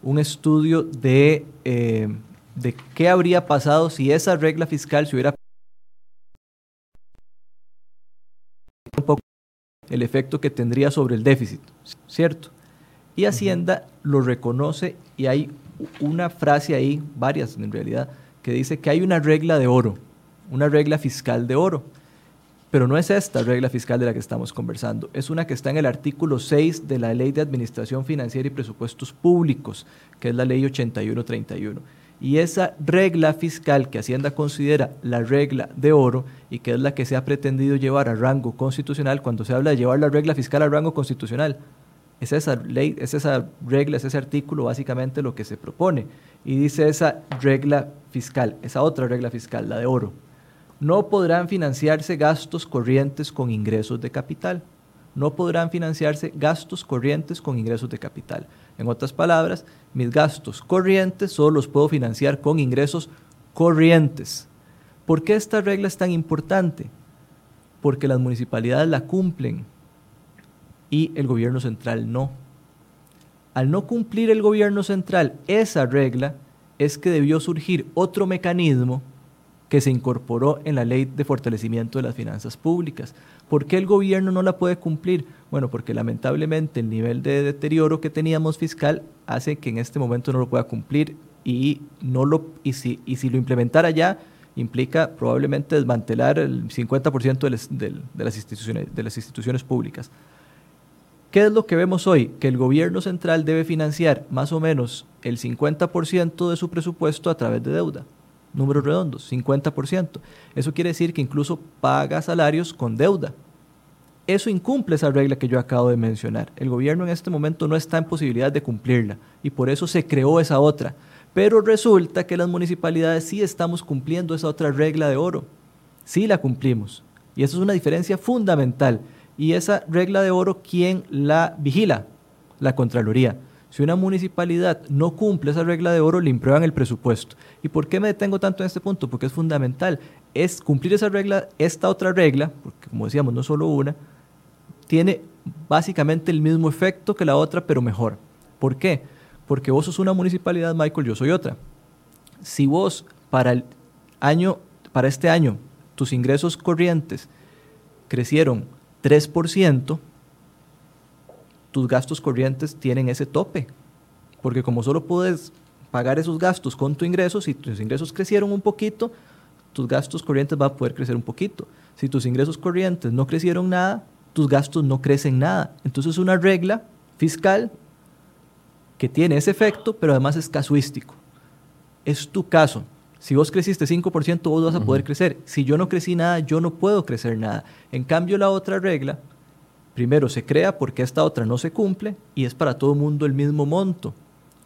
Speaker 2: un estudio de eh, de qué habría pasado si esa regla fiscal se hubiera un poco el efecto que tendría sobre el déficit, ¿cierto? Y Hacienda lo reconoce y hay una frase ahí, varias en realidad, que dice que hay una regla de oro, una regla fiscal de oro. Pero no es esta regla fiscal de la que estamos conversando, es una que está en el artículo 6 de la Ley de Administración Financiera y Presupuestos Públicos, que es la Ley 8131 y esa regla fiscal que Hacienda considera la regla de oro y que es la que se ha pretendido llevar a rango constitucional, cuando se habla de llevar la regla fiscal a rango constitucional, es esa ley, es esa regla, es ese artículo básicamente lo que se propone. Y dice esa regla fiscal, esa otra regla fiscal, la de oro. No podrán financiarse gastos corrientes con ingresos de capital. No podrán financiarse gastos corrientes con ingresos de capital. En otras palabras, mis gastos corrientes solo los puedo financiar con ingresos corrientes. ¿Por qué esta regla es tan importante? Porque las municipalidades la cumplen y el gobierno central no. Al no cumplir el gobierno central esa regla, es que debió surgir otro mecanismo que se incorporó en la ley de fortalecimiento de las finanzas públicas. ¿Por qué el gobierno no la puede cumplir? Bueno, porque lamentablemente el nivel de deterioro que teníamos fiscal hace que en este momento no lo pueda cumplir y, no lo, y, si, y si lo implementara ya, implica probablemente desmantelar el 50% de, de, las instituciones, de las instituciones públicas. ¿Qué es lo que vemos hoy? Que el gobierno central debe financiar más o menos el 50% de su presupuesto a través de deuda números redondos, 50%. Eso quiere decir que incluso paga salarios con deuda. Eso incumple esa regla que yo acabo de mencionar. El gobierno en este momento no está en posibilidad de cumplirla y por eso se creó esa otra. Pero resulta que las municipalidades sí estamos cumpliendo esa otra regla de oro. Sí la cumplimos. Y eso es una diferencia fundamental. Y esa regla de oro, ¿quién la vigila? La Contraloría. Si una municipalidad no cumple esa regla de oro, le imprueban el presupuesto. ¿Y por qué me detengo tanto en este punto? Porque es fundamental. Es cumplir esa regla, esta otra regla, porque como decíamos, no solo una, tiene básicamente el mismo efecto que la otra, pero mejor. ¿Por qué? Porque vos sos una municipalidad, Michael, yo soy otra. Si vos para el año, para este año, tus ingresos corrientes crecieron 3%, tus gastos corrientes tienen ese tope. Porque como solo puedes pagar esos gastos con tu ingreso, si tus ingresos crecieron un poquito, tus gastos corrientes van a poder crecer un poquito. Si tus ingresos corrientes no crecieron nada, tus gastos no crecen nada. Entonces es una regla fiscal que tiene ese efecto, pero además es casuístico. Es tu caso. Si vos creciste 5%, vos vas a poder crecer. Si yo no crecí nada, yo no puedo crecer nada. En cambio, la otra regla, primero se crea porque esta otra no se cumple y es para todo el mundo el mismo monto,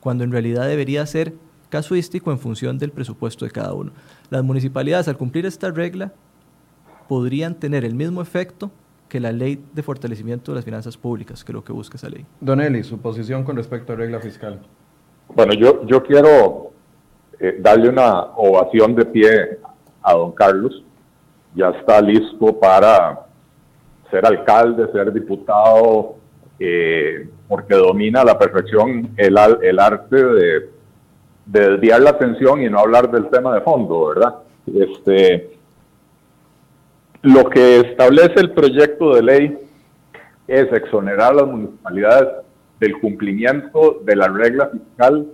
Speaker 2: cuando en realidad debería ser casuístico en función del presupuesto de cada uno. Las municipalidades, al cumplir esta regla, podrían tener el mismo efecto que la ley de fortalecimiento de las finanzas públicas, que es lo que busca esa ley.
Speaker 1: Don Eli, su posición con respecto a regla fiscal.
Speaker 3: Bueno, yo, yo quiero eh, darle una ovación de pie a don Carlos. Ya está listo para ser alcalde, ser diputado, eh, porque domina a la perfección el, arte de, de, desviar la atención y no hablar del tema de fondo, ¿verdad? Este, lo que establece el proyecto de ley es exonerar a las municipalidades del cumplimiento de la regla fiscal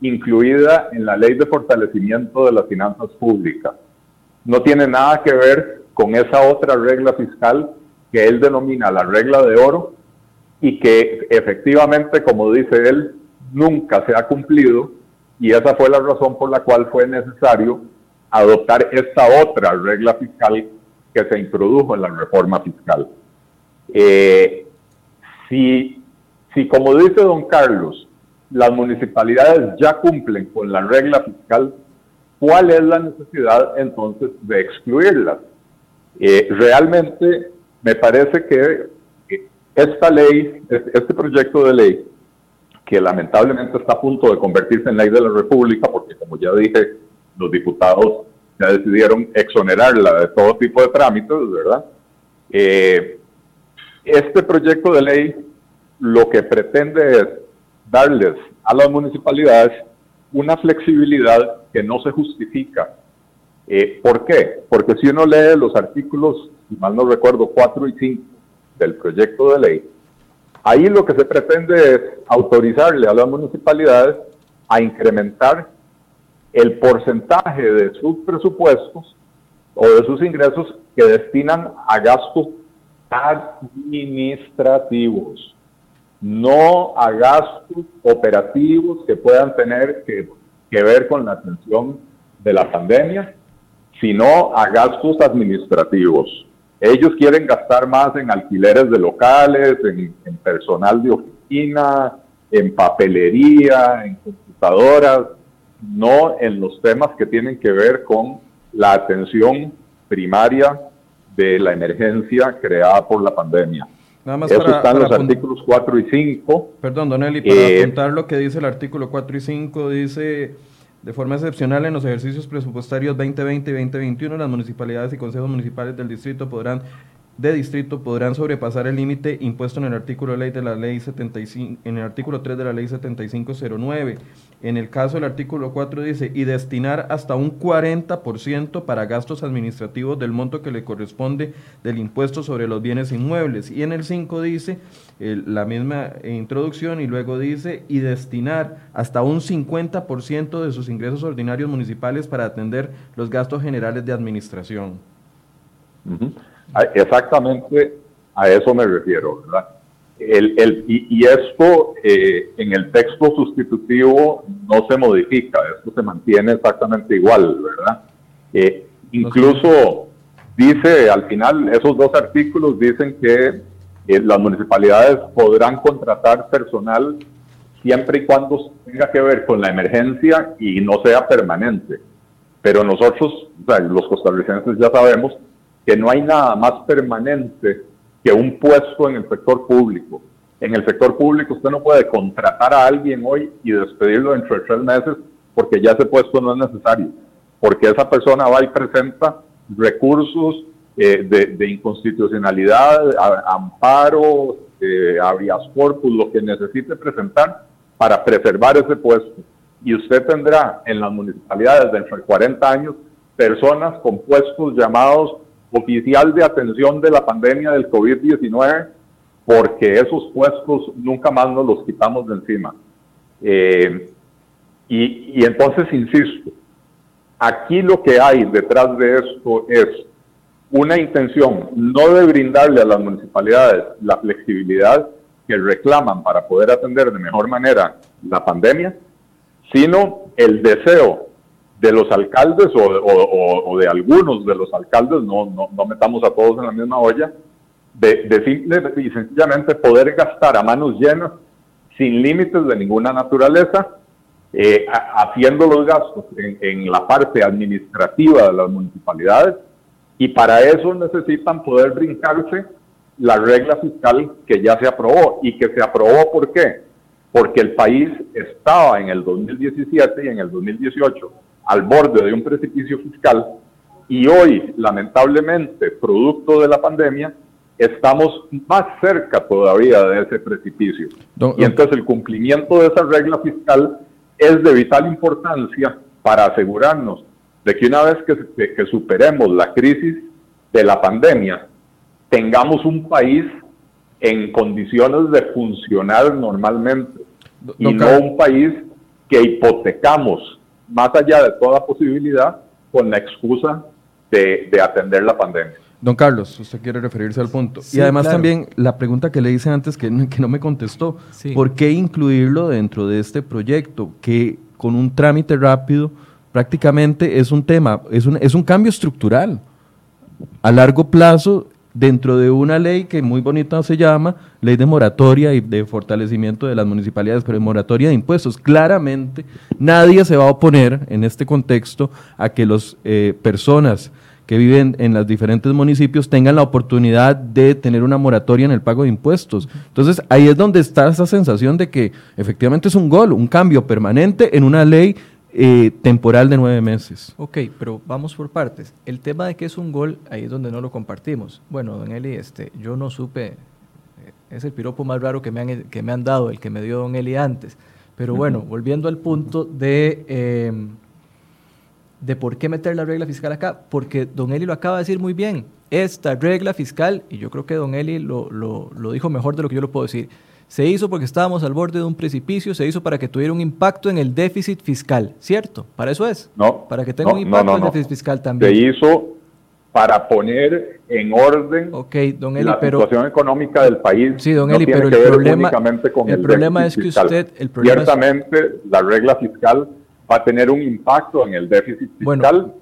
Speaker 3: incluida en la ley de fortalecimiento de las finanzas públicas. No tiene nada que ver con esa otra regla fiscal que él denomina la regla de oro y que efectivamente, como dice él, nunca se ha cumplido y esa fue la razón por la cual fue necesario adoptar esta otra regla fiscal que se introdujo en la reforma fiscal. Eh, si, si, como dice don Carlos, las municipalidades ya cumplen con la regla fiscal, ¿cuál es la necesidad entonces de excluirlas? Eh, realmente me parece que esta ley, este proyecto de ley, que lamentablemente está a punto de convertirse en ley de la República, porque como ya dije, los diputados ya decidieron exonerarla de todo tipo de trámites, ¿verdad? Eh, este proyecto de ley lo que pretende es darles a las municipalidades una flexibilidad que no se justifica. Eh, ¿Por qué? Porque si uno lee los artículos, si mal no recuerdo, 4 y 5 del proyecto de ley, ahí lo que se pretende es autorizarle a las municipalidades a incrementar el porcentaje de sus presupuestos o de sus ingresos que destinan a gastos administrativos no a gastos operativos que puedan tener que, ver con la atención de la pandemia, sino a gastos administrativos. Ellos quieren gastar más en alquileres de locales, en, en personal de oficina, en papelería, en computadoras, no en los temas que tienen que ver con la atención primaria de la emergencia creada por la pandemia. Nada más Eso para, están los artículos 4 y 5.
Speaker 1: Perdón, Don Eli, para eh, apuntar lo que dice el artículo 4 y 5, dice, de forma excepcional en los ejercicios presupuestarios 2020 y 2021, las municipalidades y consejos municipales del distrito podrán de distrito podrán sobrepasar el límite impuesto en el artículo ley de la ley 75, en el artículo 3 de la ley 7509. En el caso del artículo 4 dice, y destinar hasta un 40% para gastos administrativos del monto que le corresponde del impuesto sobre los bienes inmuebles. Y en el 5 dice, la misma introducción, y luego dice, y destinar hasta un 50% de sus ingresos ordinarios municipales para atender los gastos generales de administración.
Speaker 3: Exactamente a eso me refiero, ¿verdad? El, el, y, esto eh, en el texto sustitutivo no se modifica, esto se mantiene exactamente igual, ¿verdad? Eh, incluso dice al final, esos dos artículos dicen que eh, las municipalidades podrán contratar personal siempre y cuando tenga que ver con la emergencia y no sea permanente. Pero nosotros, los costarricenses ya sabemos que no hay nada más permanente que un puesto en el sector público. En el sector público usted no puede contratar a alguien hoy y despedirlo dentro de tres meses porque ya ese puesto no es necesario, porque esa persona va y presenta recursos eh, de, inconstitucionalidad, amparo, eh, habeas corpus, lo que necesite presentar para preservar ese puesto. Y usted tendrá en las municipalidades dentro de 40 años personas con puestos llamados oficial de atención de la pandemia del COVID-19, porque esos puestos nunca más nos los quitamos de encima. Eh, y, entonces, insisto, aquí lo que hay detrás de esto es una intención no de brindarle a las municipalidades la flexibilidad que reclaman para poder atender de mejor manera la pandemia, sino el deseo de los alcaldes o, de algunos de los alcaldes, no, no, metamos a todos en la misma olla, de, de simple y sencillamente poder gastar a manos llenas, sin límites de ninguna naturaleza, eh, haciendo los gastos en, la parte administrativa de las municipalidades y para eso necesitan poder brincarse la regla fiscal que ya se aprobó y que se aprobó ¿por qué? Porque el país estaba en el 2017 y en el 2018 al borde de un precipicio fiscal y hoy, lamentablemente, producto de la pandemia, estamos más cerca todavía de ese precipicio. y entonces el cumplimiento de esa regla fiscal es de vital importancia para asegurarnos de que una vez que, que superemos la crisis de la pandemia, tengamos un país en condiciones de funcionar normalmente y no un país que hipotecamos más allá de toda posibilidad con la excusa de, atender la pandemia.
Speaker 1: Don Carlos, usted quiere referirse al punto. y además también la pregunta que le hice antes que, que no me contestó, ¿por qué incluirlo dentro de este proyecto que con un trámite rápido prácticamente es un tema, es un, es un cambio estructural? A largo plazo dentro de una ley que muy bonita se llama Ley de Moratoria y de Fortalecimiento de las Municipalidades, pero de moratoria de impuestos. Claramente nadie se va a oponer en este contexto a que las eh, personas que viven en los diferentes municipios tengan la oportunidad de tener una moratoria en el pago de impuestos. Entonces ahí es donde está esa sensación de que efectivamente es un gol, un cambio permanente en una ley eh, temporal de nueve meses.
Speaker 2: Ok, pero vamos por partes. El tema de que es un gol, ahí es donde no lo compartimos. Bueno, don Eli, este, yo no supe, eh, es el piropo más raro que me, han, que me han dado, el que me dio don Eli antes. Pero bueno, volviendo al punto de, em, de por qué meter la regla fiscal acá, porque don Eli lo acaba de decir muy bien. Esta regla fiscal, y yo creo que don Eli lo, lo, lo dijo mejor de lo que yo lo puedo decir, se hizo porque estábamos al borde de un precipicio, se hizo para que tuviera un impacto en el déficit fiscal, ¿cierto? Para eso es.
Speaker 3: No.
Speaker 2: Para que tenga un impacto en el déficit fiscal también.
Speaker 3: Se hizo para poner en orden
Speaker 2: don
Speaker 3: la situación económica del país.
Speaker 2: Sí, don Eli, pero el problema, el, problema es que usted... El
Speaker 3: Ciertamente la regla fiscal va a tener un impacto en el déficit fiscal.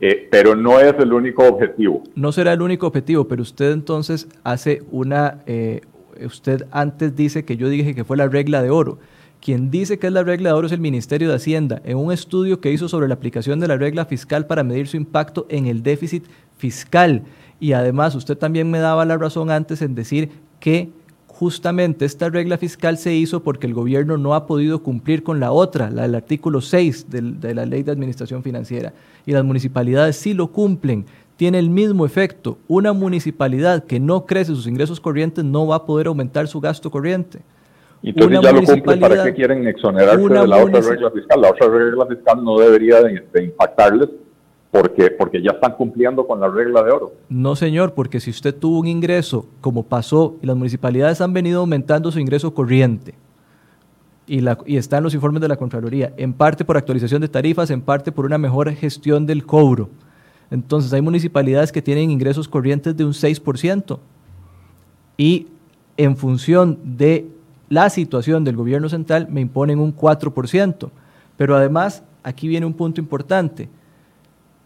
Speaker 3: Eh, pero no es el único objetivo.
Speaker 2: No será el único objetivo, pero usted entonces hace una, eh, usted antes dice que yo dije que fue la regla de oro. Quien dice que es la regla de oro es el Ministerio de Hacienda, en un estudio que hizo sobre la aplicación de la regla fiscal para medir su impacto en el déficit fiscal. Y además, usted también me daba la razón antes en decir que justamente esta regla fiscal se hizo porque el gobierno no ha podido cumplir con la otra, la del artículo 6 de, la ley de administración financiera. Y las municipalidades sí lo cumplen tiene el mismo efecto. Una municipalidad que no crece sus ingresos corrientes no va a poder aumentar su gasto corriente.
Speaker 3: Y entonces ya lo cumple, ¿para qué quieren exonerarse de la otra regla fiscal? La otra regla fiscal no debería de, impactarles porque, porque ya están cumpliendo con la regla de oro.
Speaker 2: No, señor, porque si usted tuvo un ingreso, como pasó, y las municipalidades han venido aumentando su ingreso corriente, y, la, y está en los informes de la Contraloría, en parte por actualización de tarifas, en parte por una mejor gestión del cobro entonces hay municipalidades que tienen ingresos corrientes de un 6% y en función de la situación del gobierno central me imponen un 4%. Pero además, aquí viene un punto importante.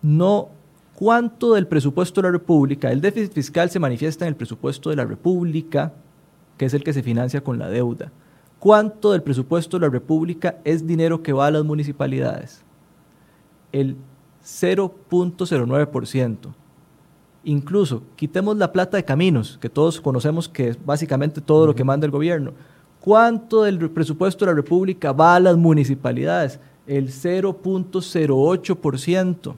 Speaker 2: No cuánto del presupuesto de la República, el déficit fiscal se manifiesta en el presupuesto de la República, que es el que se financia con la deuda. ¿Cuánto del presupuesto de la República es dinero que va a las municipalidades? El 0.09%. Incluso, quitemos la plata de caminos, que todos conocemos que es básicamente todo lo que manda el gobierno. ¿Cuánto del presupuesto de la República va a las municipalidades? El 0.08%.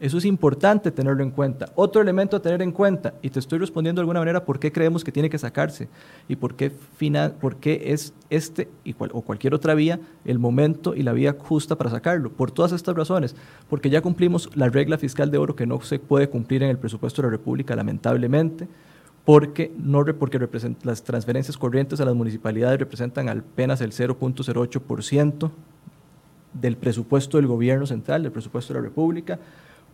Speaker 2: Eso es importante tenerlo en cuenta. Otro elemento a tener en cuenta, y te estoy respondiendo de alguna manera por qué creemos que tiene que sacarse y por qué, final, por qué es este o cualquier otra vía el momento y la vía justa para sacarlo. Por todas estas razones, porque ya cumplimos la regla fiscal de oro que no se puede cumplir en el presupuesto de la República, lamentablemente, porque, no, porque las transferencias corrientes a las municipalidades representan apenas el 0.08% del presupuesto del gobierno central, del presupuesto de la República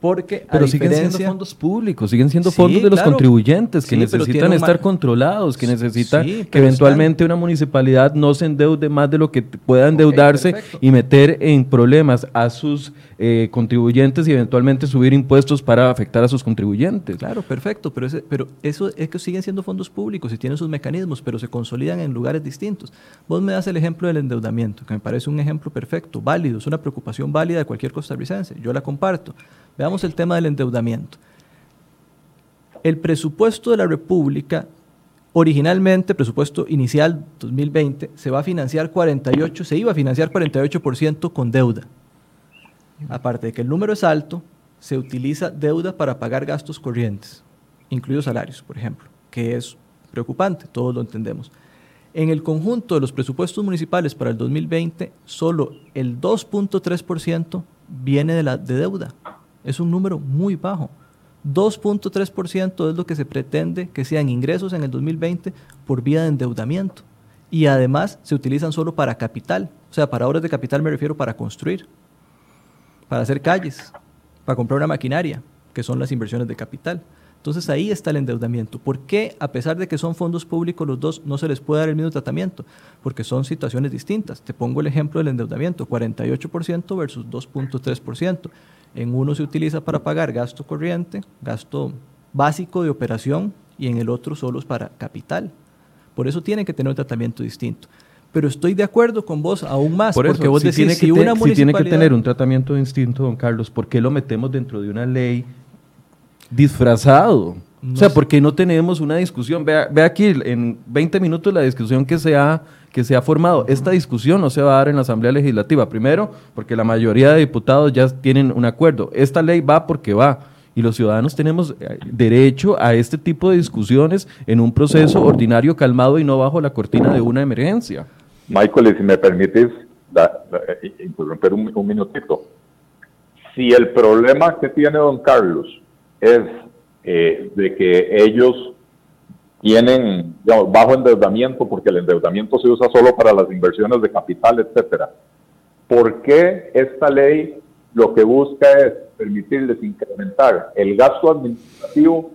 Speaker 2: Porque
Speaker 1: pero siguen siendo fondos públicos, siguen siendo fondos de los contribuyentes que necesitan estar controlados, que necesitan que eventualmente una municipalidad no se endeude más de lo que pueda endeudarse y meter en problemas a sus eh, contribuyentes y eventualmente subir impuestos para afectar a sus contribuyentes.
Speaker 2: Claro, perfecto, pero, pero eso es que siguen siendo fondos públicos y tienen sus mecanismos, pero se consolidan en lugares distintos. Vos me das el ejemplo del endeudamiento, que me parece un ejemplo perfecto, válido, es una preocupación válida de cualquier costarricense, yo la comparto. Veamos el tema del endeudamiento. El presupuesto de la República, originalmente, presupuesto inicial 2020, se va a financiar 48, se iba a financiar 48% con deuda. Aparte de que el número es alto, se utiliza deuda para pagar gastos corrientes, incluidos salarios, por ejemplo, que es preocupante, todos lo entendemos. En el conjunto de los presupuestos municipales para el 2020, solo el 2.3% viene de, deuda. Es un número muy bajo. 2.3% es lo que se pretende que sean ingresos en el 2020 por vía de endeudamiento. Y además se utilizan solo para capital. O sea, para obras de capital me refiero para construir, para hacer calles, para comprar una maquinaria, que son las inversiones de capital. Entonces ahí está el endeudamiento. ¿Por qué, a pesar de que son fondos públicos los dos, no se les puede dar el mismo tratamiento? Porque son situaciones distintas. Te pongo el ejemplo del endeudamiento, 48% versus 2.3%. En uno se utiliza para pagar gasto corriente, gasto básico de operación, y en el otro solo es para capital. Por eso tiene que tener un tratamiento distinto. Pero estoy de acuerdo con vos aún más, porque vos
Speaker 1: si decís, tiene que si una municipalidad... Si tiene que tener un tratamiento distinto, don Carlos, ¿por qué lo metemos dentro de una ley disfrazado? o sea, ¿por qué no tenemos una discusión? Ve, ve aquí, en 20 minutos la discusión que se ha que se ha formado. Esta discusión no se va a dar en la Asamblea Legislativa. Primero, porque la mayoría de diputados ya tienen un acuerdo. Esta ley va porque va. Y los ciudadanos tenemos eh, derecho a este tipo de discusiones en un proceso ordinario, calmado y no bajo la cortina de una emergencia.
Speaker 3: Michael, si me permites eh, interrumpir un, minutito. Si el problema que tiene don Carlos es eh, de que ellos tienen bajo endeudamiento porque el endeudamiento se usa solo para las inversiones de capital, etcétera. ¿Por qué esta ley lo que busca es permitirles incrementar el gasto administrativo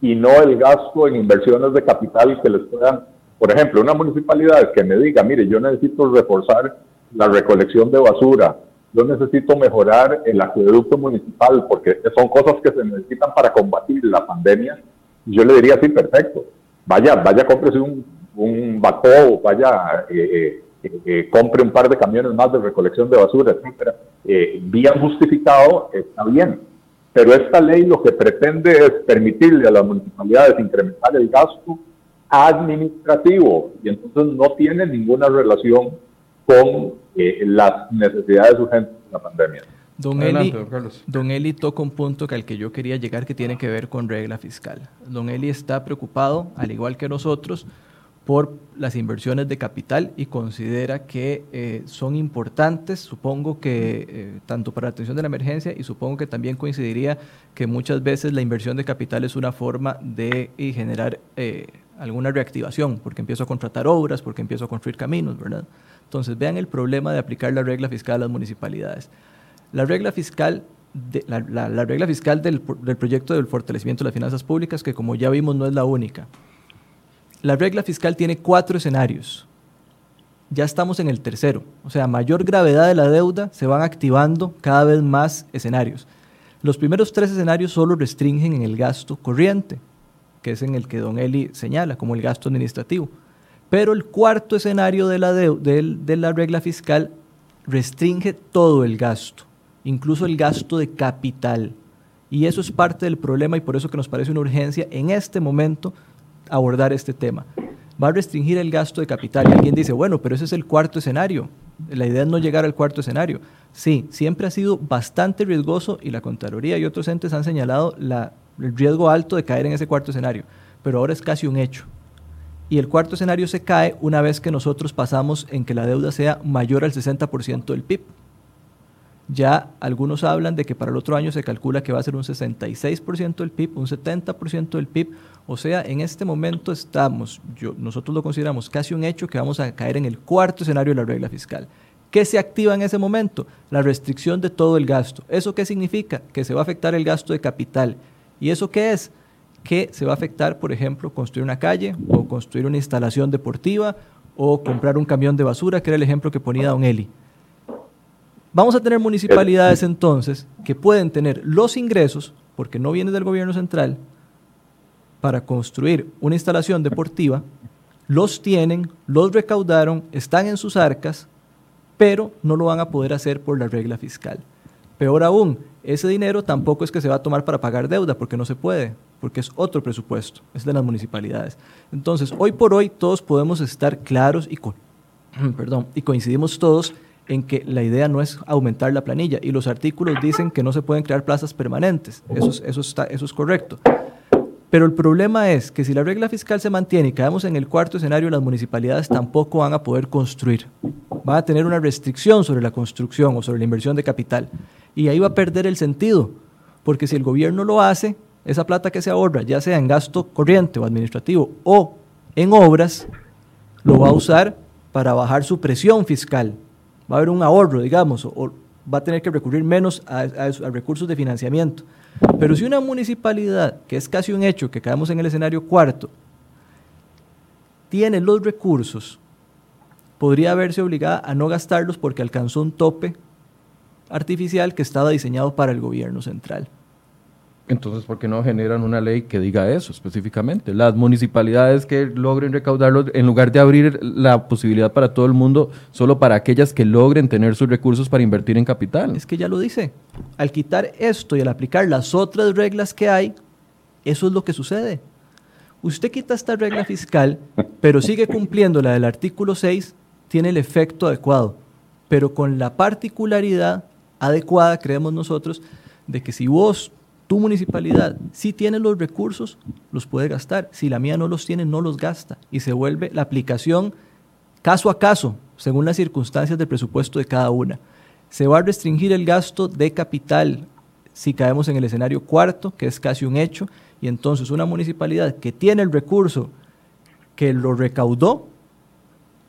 Speaker 3: y no el gasto en inversiones de capital que les puedan, por ejemplo, una municipalidad que me diga, mire, yo necesito reforzar la recolección de basura, yo necesito mejorar el acueducto municipal porque son cosas que se necesitan para combatir la pandemia, yo le diría, sí, perfecto, vaya, vaya, cómprese un, un bacó, vaya, eh, eh, eh, compre un par de camiones más de recolección de basura, etcétera. bien justificado, está bien. Pero esta ley lo que pretende es permitirle a las municipalidades incrementar el gasto administrativo y entonces no tiene ninguna relación con las necesidades urgentes de la pandemia.
Speaker 2: Don, Eli, don, Eli toca un punto al que yo quería llegar que tiene que ver con regla fiscal. Don Eli está preocupado, al igual que nosotros, por las inversiones de capital y considera que eh, son importantes, supongo que eh, tanto para la atención de la emergencia y supongo que también coincidiría que muchas veces la inversión de capital es una forma de eh, generar alguna reactivación, porque empiezo a contratar obras, porque empiezo a construir caminos, ¿verdad? Entonces vean el problema de aplicar la regla fiscal a las municipalidades. La regla fiscal, la, regla fiscal del, proyecto del fortalecimiento de las finanzas públicas, que como ya vimos no es la única. La regla fiscal tiene cuatro escenarios. Ya estamos en el tercero. O sea, mayor gravedad de la deuda, se van activando cada vez más escenarios. Los primeros tres escenarios solo restringen en el gasto corriente, que es en el que don Eli señala como el gasto administrativo. Pero el cuarto escenario de la, de la regla fiscal restringe todo el gasto incluso el gasto de capital. Y eso es parte del problema y por eso que nos parece una urgencia en este momento abordar este tema. Va a restringir el gasto de capital. Y alguien dice, bueno, pero ese es el cuarto escenario. La idea es no llegar al cuarto escenario. Sí, siempre ha sido bastante riesgoso y la Contraloría y otros entes han señalado la, el riesgo alto de caer en ese cuarto escenario. Pero ahora es casi un hecho. Y el cuarto escenario se cae una vez que nosotros pasamos en que la deuda sea mayor al 60% del PIB. Ya algunos hablan de que para el otro año se calcula que va a ser un 66% del PIB, un 70% del PIB. O sea, en este momento estamos, nosotros lo consideramos casi un hecho que vamos a caer en el cuarto escenario de la regla fiscal. ¿Qué se activa en ese momento? La restricción de todo el gasto. ¿Eso qué significa? Que se va a afectar el gasto de capital. ¿Y eso qué es? Que se va a afectar, por ejemplo, construir una calle o construir una instalación deportiva o comprar un camión de basura, que era el ejemplo que ponía Don Eli. Vamos a tener municipalidades entonces que pueden tener los ingresos, porque no viene del gobierno central, para construir una instalación deportiva, los tienen, los recaudaron, están en sus arcas, pero no lo van a poder hacer por la regla fiscal. Peor aún, ese dinero tampoco es que se va a tomar para pagar deuda, porque no se puede, porque es otro presupuesto, es de las municipalidades. Entonces, hoy por hoy todos podemos estar claros y, perdón, y coincidimos todos en que la idea no es aumentar la planilla y los artículos dicen que no se pueden crear plazas permanentes. Eso es correcto. Pero el problema es que si la regla fiscal se mantiene y caemos en el cuarto escenario, las municipalidades tampoco van a poder construir. Van a tener una restricción sobre la construcción o sobre la inversión de capital. Y ahí va a perder el sentido, porque si el gobierno lo hace, esa plata que se ahorra, ya sea en gasto corriente o administrativo o en obras, lo va a usar para bajar su presión fiscal. Va a haber un ahorro, digamos, o, va a tener que recurrir menos a recursos de financiamiento. Pero si una municipalidad, que es casi un hecho, que caemos en el escenario cuarto, tiene los recursos, podría verse obligada a no gastarlos porque alcanzó un tope artificial que estaba diseñado para el gobierno central.
Speaker 1: Entonces, ¿por qué no generan una ley que diga eso específicamente? Las municipalidades que logren recaudarlo, en lugar de abrir la posibilidad para todo el mundo, solo para aquellas que logren tener sus recursos para invertir en capital.
Speaker 2: Es que ya lo dice. Al quitar esto y al aplicar las otras reglas que hay, eso es lo que sucede. Usted quita esta regla fiscal, pero sigue cumpliendo la del artículo 6, tiene el efecto adecuado, pero con la particularidad adecuada, creemos nosotros, de que si vos tu municipalidad, si tiene los recursos, los puede gastar. Si la mía no los tiene, no los gasta. Y se vuelve la aplicación caso a caso, según las circunstancias del presupuesto de cada una. Se va a restringir el gasto de capital si caemos en el escenario cuarto, que es casi un hecho, y entonces una municipalidad que tiene el recurso que lo recaudó,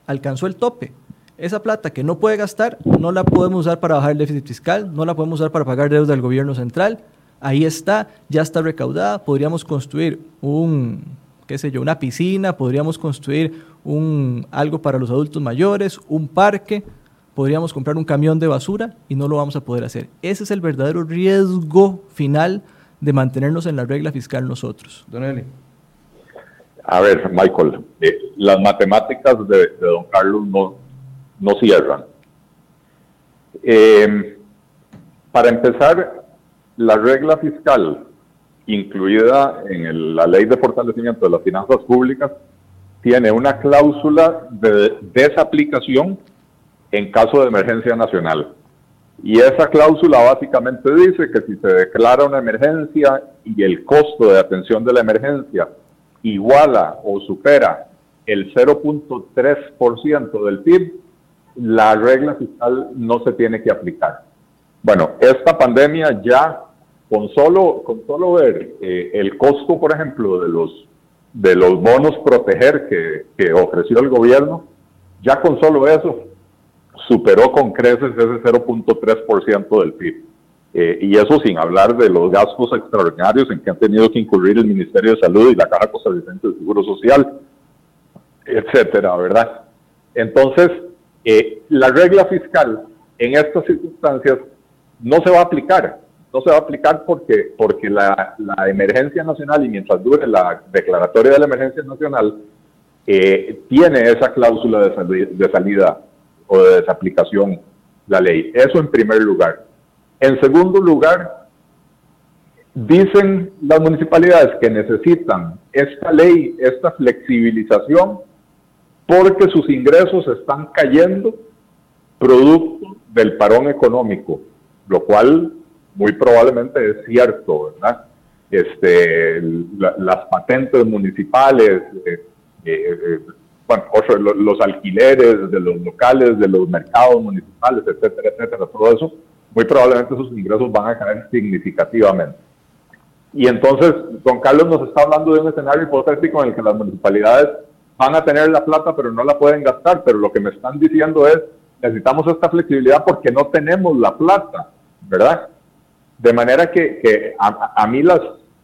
Speaker 2: alcanzó el tope. Esa plata que no puede gastar, no la podemos usar para bajar el déficit fiscal, no la podemos usar para pagar deuda del gobierno central, ahí está, ya está recaudada, podríamos construir un, qué sé yo, una piscina, podríamos construir un, algo para los adultos mayores, un parque, podríamos comprar un camión de basura y no lo vamos a poder hacer. Ese es el verdadero riesgo final de mantenernos en la regla fiscal nosotros.
Speaker 1: Don Eli.
Speaker 3: A ver, Michael, eh, las matemáticas de, don Carlos no, no cierran. Eh, para empezar, la regla fiscal incluida en la ley de fortalecimiento de las finanzas públicas tiene una cláusula de desaplicación en caso de emergencia nacional. Y esa cláusula básicamente dice que si se declara una emergencia y el costo de atención de la emergencia iguala o supera el 0.3% del PIB, la regla fiscal no se tiene que aplicar. Bueno, esta pandemia ya con solo, con solo ver eh, el costo, por ejemplo, de los, de los bonos proteger que, ofreció el gobierno, ya con solo eso superó con creces ese 0.3% del PIB. Eh, y eso sin hablar de los gastos extraordinarios en que han tenido que incurrir el Ministerio de Salud y la Caja Costarricense de Seguro Social, etcétera, ¿verdad? Entonces, eh, la regla fiscal en estas circunstancias no se va a aplicar no se va a aplicar porque, porque la, emergencia nacional y mientras dure la declaratoria de la emergencia nacional, eh, tiene esa cláusula de, de salida o de desaplicación la ley. Eso en primer lugar. En segundo lugar, dicen las municipalidades que necesitan esta ley, esta flexibilización, porque sus ingresos están cayendo producto del parón económico, lo cual muy probablemente es cierto, ¿verdad? Este, las patentes municipales, eh, eh, eh, bueno, los, alquileres de los locales, de los mercados municipales, etcétera, etcétera, todo eso, muy probablemente esos ingresos van a caer significativamente. Y entonces, don Carlos nos está hablando de un escenario hipotético en el que las municipalidades van a tener la plata, pero no la pueden gastar, pero lo que me están diciendo es necesitamos esta flexibilidad porque no tenemos la plata, ¿verdad? De manera que, a, mí las,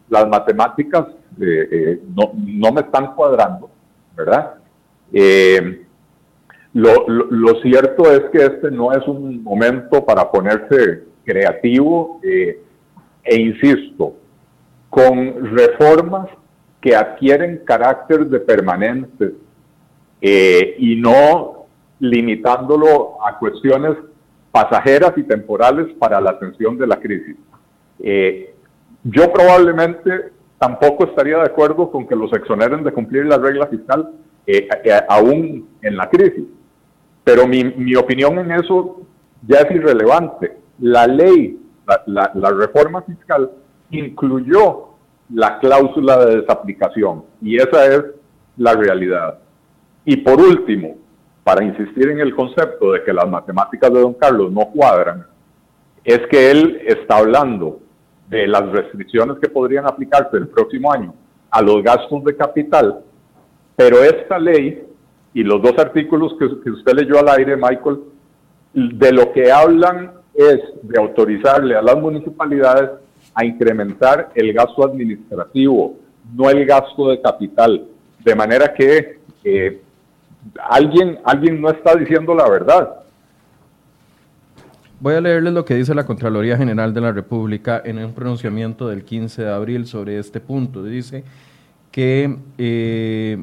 Speaker 3: las matemáticas eh, eh, no, no, me están cuadrando, ¿verdad? Eh, lo, lo, cierto es que este no es un momento para ponerse creativo e insisto, con reformas que adquieren carácter de permanentes y no limitándolo a cuestiones pasajeras y temporales para la atención de la crisis. Eh, yo probablemente tampoco estaría de acuerdo con que los exoneren de cumplir la regla fiscal eh, eh, aún en la crisis, pero mi, mi, opinión en eso ya es irrelevante. La ley, la, la reforma fiscal incluyó la cláusula de desaplicación y esa es la realidad. Y por último, para insistir en el concepto de que las matemáticas de don Carlos no cuadran, es que él está hablando de las restricciones que podrían aplicarse el próximo año a los gastos de capital, pero esta ley y los dos artículos que, usted leyó al aire, Michael, de lo que hablan es de autorizarle a las municipalidades a incrementar el gasto administrativo, no el gasto de capital. De manera que eh, alguien, alguien no está diciendo la verdad.
Speaker 1: Voy a leerles lo que dice la Contraloría General de la República en un pronunciamiento del 15 de abril sobre este punto. Dice que eh,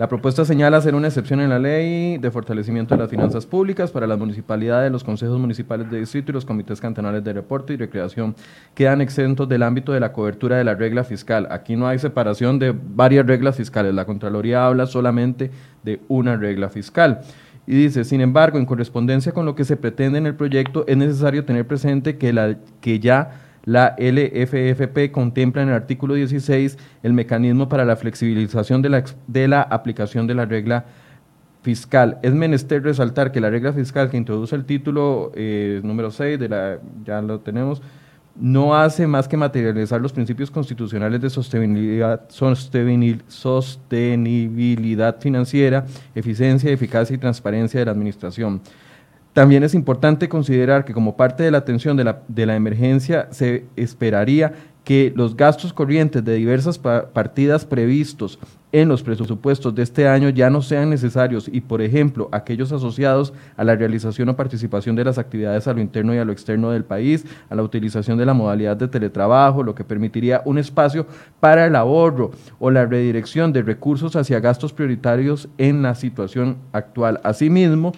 Speaker 1: la propuesta señala hacer una excepción en la ley de fortalecimiento de las finanzas públicas para las municipalidades, los consejos municipales de distrito y los comités cantonales de reporte y recreación quedan exentos del ámbito de la cobertura de la regla fiscal. Aquí no hay separación de varias reglas fiscales. La Contraloría habla solamente de una regla fiscal. Y dice, sin embargo, en correspondencia con lo que se pretende en el proyecto, es necesario tener presente que, la, que ya la LFFP contempla en el artículo 16 el mecanismo para la flexibilización de la, de la aplicación de la regla fiscal. Es menester resaltar que la regla fiscal que introduce el título eh, número 6, de la, ya lo tenemos, no hace más que materializar los principios constitucionales de sostenibilidad, sostenibilidad financiera, eficiencia, eficacia y transparencia de la administración. También es importante considerar que como parte de la atención de la, de la emergencia se esperaría que los gastos corrientes de diversas partidas previstos en los presupuestos de este año ya no sean necesarios y, por ejemplo, aquellos asociados a la realización o participación de las actividades a lo interno y a lo externo del país, a la utilización de la modalidad de teletrabajo, lo que permitiría un espacio para el ahorro o la redirección de recursos hacia gastos prioritarios en la situación actual. Asimismo,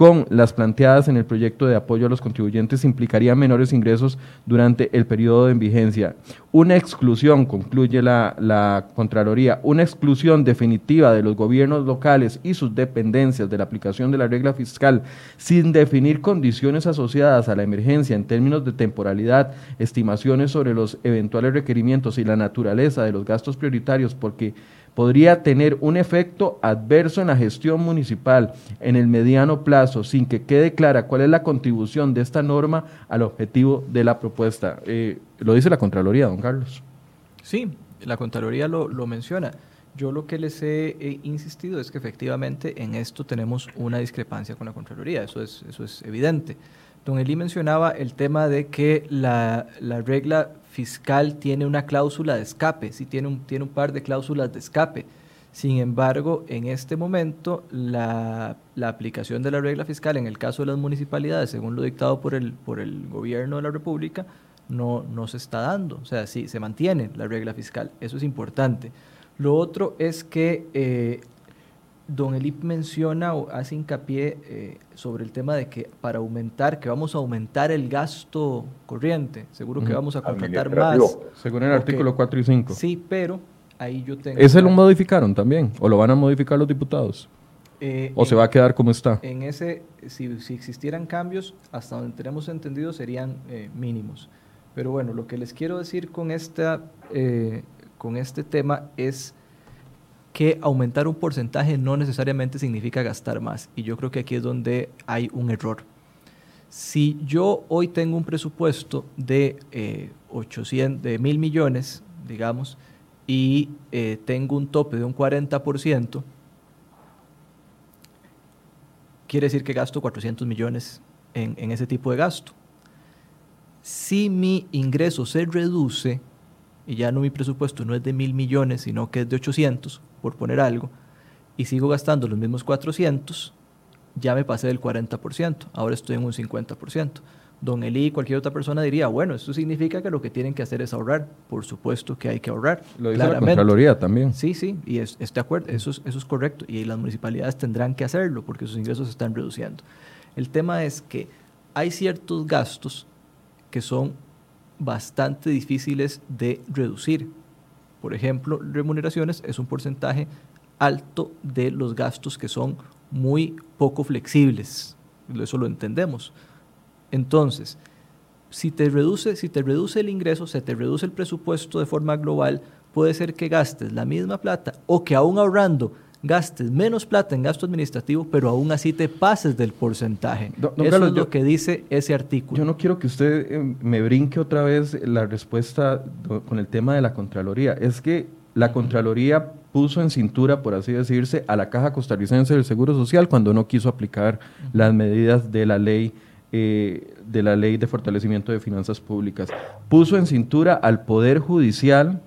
Speaker 1: con las planteadas en el proyecto de apoyo a los contribuyentes implicaría menores ingresos durante el periodo de vigencia. Una exclusión, concluye la, la, Contraloría, una exclusión definitiva de los gobiernos locales y sus dependencias de la aplicación de la regla fiscal sin definir condiciones asociadas a la emergencia en términos de temporalidad, estimaciones sobre los eventuales requerimientos y la naturaleza de los gastos prioritarios, porque podría tener un efecto adverso en la gestión municipal en el mediano plazo, sin que quede clara cuál es la contribución de esta norma al objetivo de la propuesta. Eh, lo dice la Contraloría, don Carlos.
Speaker 2: Sí, la Contraloría lo, menciona. Yo lo que les he, insistido es que efectivamente en esto tenemos una discrepancia con la Contraloría, eso es, eso es evidente. Don Eli mencionaba el tema de que la, la regla fiscal tiene una cláusula de escape, sí tiene un, tiene un par de cláusulas de escape. Sin embargo, en este momento, la, aplicación de la regla fiscal en el caso de las municipalidades, según lo dictado por el, por el gobierno de la República, no, no se está dando. O sea, sí, se mantiene la regla fiscal. Eso es importante. Lo otro es que eh, don Elip menciona o hace hincapié eh, sobre el tema de que para aumentar, que vamos a aumentar el gasto corriente, seguro que vamos a contratar más.
Speaker 1: Según el artículo 4 y 5.
Speaker 2: Sí, pero ahí yo tengo...
Speaker 1: ¿Ese lo modificaron también? ¿O lo van a modificar los diputados? Eh, ¿O se va a quedar como está?
Speaker 2: En ese, si, si, existieran cambios, hasta donde tenemos entendido, serían eh, mínimos. Pero bueno, lo que les quiero decir con, esta, con este tema es que aumentar un porcentaje no necesariamente significa gastar más. Y yo creo que aquí es donde hay un error. Si yo hoy tengo un presupuesto de, eh, 800, de mil millones, digamos, y eh, tengo un tope de un 40%, quiere decir que gasto 400 millones en, en ese tipo de gasto. Si mi ingreso se reduce, y ya no mi presupuesto no es de mil millones, sino que es de 800, por poner algo, y sigo gastando los mismos 400, ya me pasé del 40%, ahora estoy en un 50%. Don Eli y cualquier otra persona diría, bueno, esto significa que lo que tienen que hacer es ahorrar. Por supuesto que hay que ahorrar.
Speaker 1: Lo dice la Contraloría también.
Speaker 2: Sí, sí, y es, es de acuerdo, eso es, eso es correcto. Y las municipalidades tendrán que hacerlo porque sus ingresos se están reduciendo. El tema es que hay ciertos gastos que son bastante difíciles de reducir. Por ejemplo, remuneraciones es un porcentaje alto de los gastos que son muy poco flexibles. Eso lo entendemos. Entonces, si te reduce, si te reduce el ingreso, se te reduce el presupuesto de forma global, puede ser que gastes la misma plata o que aún ahorrando gastes menos plata en gasto administrativo, pero aún así te pases del porcentaje. Eso es lo que dice ese artículo.
Speaker 1: Yo no quiero que usted eh, me brinque otra vez la respuesta con el tema de la Contraloría. Es que la Contraloría puso en cintura, por así decirse, a la Caja Costarricense del Seguro Social cuando no quiso aplicar las medidas de la ley eh, de la ley de fortalecimiento de finanzas públicas. Puso en cintura al Poder Judicial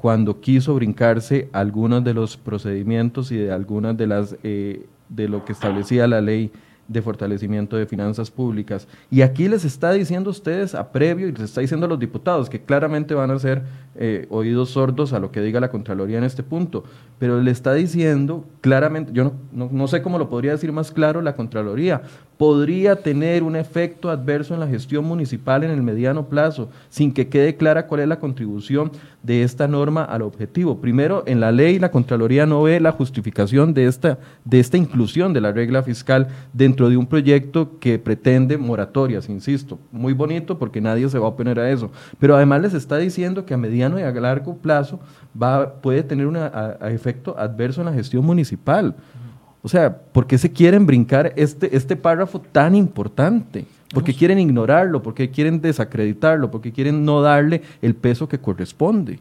Speaker 1: cuando quiso brincarse algunos de los procedimientos y de algunas de las eh, de lo que establecía la ley de fortalecimiento de finanzas públicas. Y aquí les está diciendo ustedes a previo y les está diciendo a los diputados que claramente van a ser eh, oídos sordos a lo que diga la Contraloría en este punto, pero le está diciendo claramente, yo no, sé cómo lo podría decir más claro la Contraloría, podría tener un efecto adverso en la gestión municipal en el mediano plazo, sin que quede clara cuál es la contribución de esta norma al objetivo. Primero, en la ley la Contraloría no ve la justificación de esta, de esta inclusión de la regla fiscal dentro de un proyecto que pretende moratorias, insisto. Muy bonito porque nadie se va a oponer a eso. Pero además les está diciendo que a mediano y a largo plazo va, puede tener un efecto adverso en la gestión municipal. O sea, ¿por qué se quieren brincar este, este párrafo tan importante? ¿Por qué quieren ignorarlo? ¿Por qué quieren desacreditarlo? ¿Por qué quieren no darle el peso que corresponde?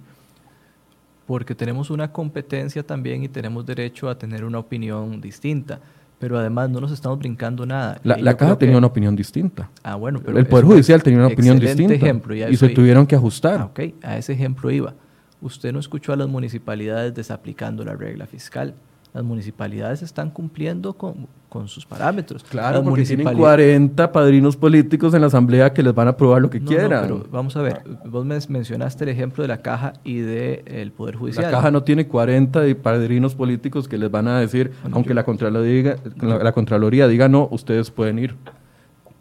Speaker 2: Porque tenemos una competencia también y tenemos derecho a tener una opinión distinta. Pero además no nos estamos brincando nada.
Speaker 1: La, Caja tenía una opinión distinta.
Speaker 2: Ah, bueno, pero
Speaker 1: el Poder Judicial tenía una opinión distinta. Ejemplo, y, se tuvieron que ajustar. Ah,
Speaker 2: ok, a ese ejemplo iba. Usted no escuchó a las municipalidades desaplicando la regla fiscal las municipalidades están cumpliendo con, sus parámetros.
Speaker 1: Claro, porque tienen 40 padrinos políticos en la asamblea que les van a aprobar lo que quieran. pero
Speaker 2: vamos a ver, vos mencionaste el ejemplo de la caja y del Poder Judicial.
Speaker 1: La caja no tiene 40 padrinos políticos que les van a decir, aunque la, Contraloría, la Contraloría diga no, ustedes pueden ir.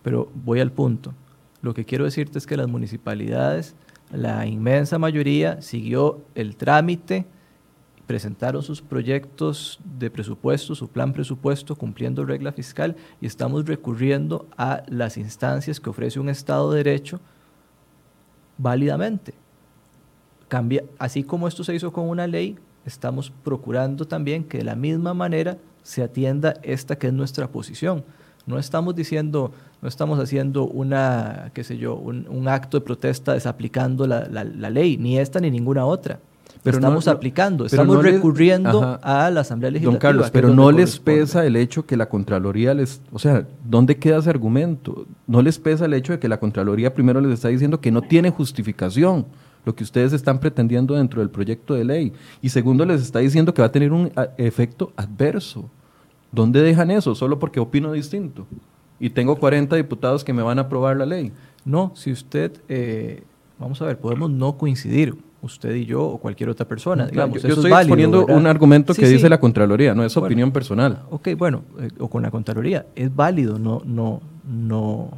Speaker 2: Pero voy al punto. Lo que quiero decirte es que las municipalidades, la inmensa mayoría, siguió el trámite presentaron sus proyectos de presupuesto, su plan presupuesto cumpliendo regla fiscal y estamos recurriendo a las instancias que ofrece un Estado de Derecho válidamente. Cambia, así como esto se hizo con una ley, estamos procurando también que de la misma manera se atienda esta que es nuestra posición. No estamos diciendo, no estamos haciendo una, qué sé yo, un, acto de protesta desaplicando la ley, ni esta ni ninguna otra pero estamos aplicando, estamos recurriendo a la Asamblea Legislativa.
Speaker 1: Don Carlos, pero no les pesa el hecho que la Contraloría les, o sea, ¿dónde queda ese argumento? No les pesa el hecho de que la Contraloría primero les está diciendo que no tiene justificación lo que ustedes están pretendiendo dentro del proyecto de ley. Y segundo, les está diciendo que va a tener un efecto adverso. ¿Dónde dejan eso? Solo porque opino distinto. Y tengo 40 diputados que me van a aprobar la ley.
Speaker 2: No, si usted, eh, vamos a ver, podemos no coincidir usted y yo o cualquier otra persona. Digamos,
Speaker 1: yo, estoy exponiendo un argumento que dice la Contraloría, no es opinión personal.
Speaker 2: Ok, bueno, eh, o con la Contraloría, es válido no, no, no,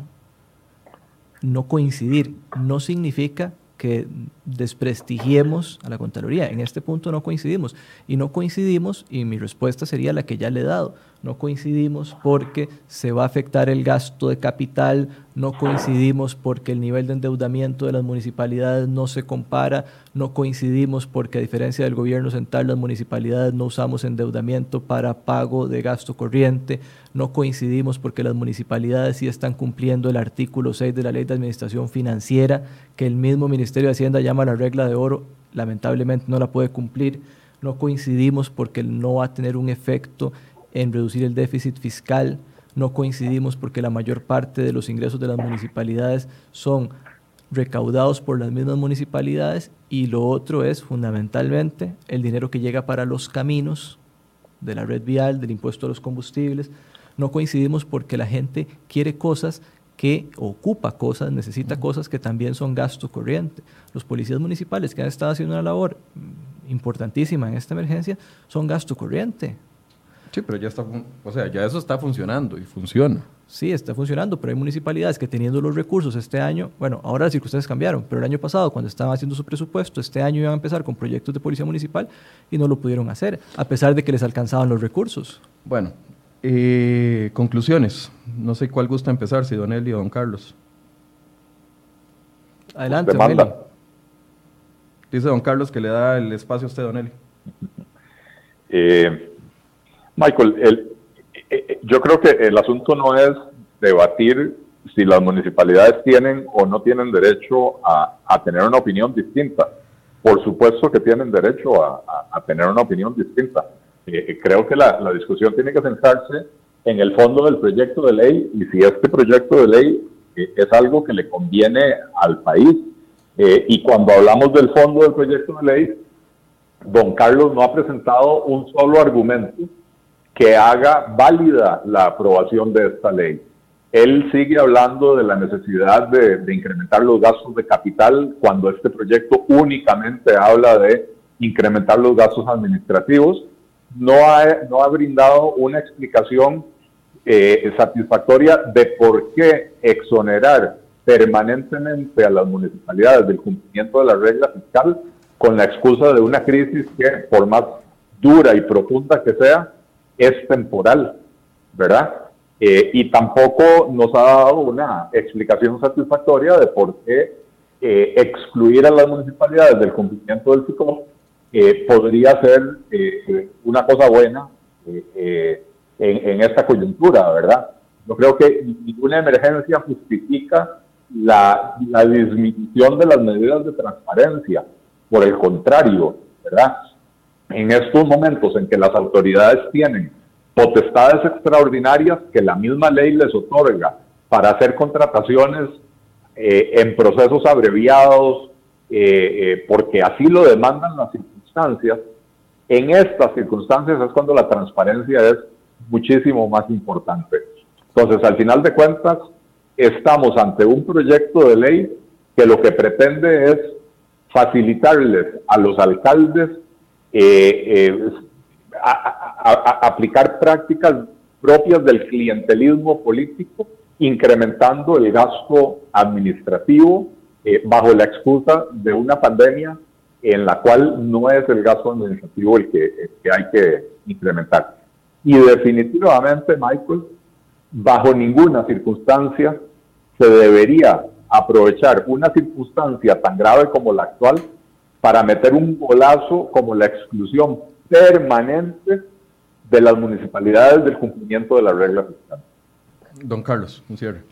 Speaker 2: no coincidir. No significa que desprestigiemos a la Contraloría. En este punto no coincidimos. Y no coincidimos, y mi respuesta sería la que ya le he dado, no coincidimos porque se va a afectar el gasto de capital, no coincidimos porque el nivel de endeudamiento de las municipalidades no se compara, no coincidimos porque a diferencia del gobierno central las municipalidades no usamos endeudamiento para pago de gasto corriente, no coincidimos porque las municipalidades sí están cumpliendo el artículo 6 de la Ley de Administración Financiera que el mismo Ministerio de Hacienda llama la regla de oro, lamentablemente no la puede cumplir, no coincidimos porque no va a tener un efecto en reducir el déficit fiscal, no coincidimos porque la mayor parte de los ingresos de las municipalidades son recaudados por las mismas municipalidades y lo otro es fundamentalmente el dinero que llega para los caminos de la red vial, del impuesto a los combustibles. No coincidimos porque la gente quiere cosas que ocupa cosas, necesita cosas que también son gasto corriente. Los policías municipales que han estado haciendo una labor importantísima en esta emergencia son gasto corriente.
Speaker 1: Sí, pero ya está, o sea, ya eso está funcionando y funciona.
Speaker 2: Sí, está funcionando, pero hay municipalidades que teniendo los recursos este año, bueno, ahora las circunstancias cambiaron, pero el año pasado cuando estaban haciendo su presupuesto, este año iban a empezar con proyectos de policía municipal y no lo pudieron hacer, a pesar de que les alcanzaban los recursos.
Speaker 1: Bueno, eh, conclusiones. No sé cuál gusta empezar, si Don Eli o Don Carlos.
Speaker 2: Adelante, Don Eli.
Speaker 1: Dice Don Carlos que le da el espacio a usted, Don Eli.
Speaker 3: Eh, Michael, el, eh, eh, yo creo que el asunto no es debatir si las municipalidades tienen o no tienen derecho a, tener una opinión distinta. Por supuesto que tienen derecho a, tener una opinión distinta. Eh, creo que la, discusión tiene que centrarse en el fondo del proyecto de ley y si este proyecto de ley es algo que le conviene al país. y cuando hablamos del fondo del proyecto de ley, don Carlos no ha presentado un solo argumento que haga válida la aprobación de esta ley. Él sigue hablando de la necesidad de, incrementar los gastos de capital cuando este proyecto únicamente habla de incrementar los gastos administrativos. No ha, no ha brindado una explicación eh, satisfactoria de por qué exonerar permanentemente a las municipalidades del cumplimiento de la regla fiscal con la excusa de una crisis que, por más dura y profunda que sea, es temporal, ¿verdad? Eh, y tampoco nos ha dado una explicación satisfactoria de por qué eh, excluir a las municipalidades del cumplimiento del ciclo eh, podría ser una cosa buena en, esta coyuntura, ¿verdad? Yo creo que ninguna emergencia justifica la, la disminución de las medidas de transparencia. Por el contrario, ¿verdad? En estos momentos en que las autoridades tienen potestades extraordinarias que la misma ley les otorga para hacer contrataciones eh, en procesos abreviados, eh, eh, porque así lo demandan las circunstancias, en estas circunstancias es cuando la transparencia es muchísimo más importante. Entonces, al final de cuentas, estamos ante un proyecto de ley que lo que pretende es facilitarles a los alcaldes eh, eh, aplicar prácticas propias del clientelismo político, incrementando el gasto administrativo eh, bajo la excusa de una pandemia en la cual no es el gasto administrativo el que, el que hay que incrementar. Y definitivamente, Michael, bajo ninguna circunstancia se debería aprovechar una circunstancia tan grave como la actual para meter un golazo como la exclusión permanente de las municipalidades del cumplimiento de la regla fiscal.
Speaker 1: Don Carlos, un cierre.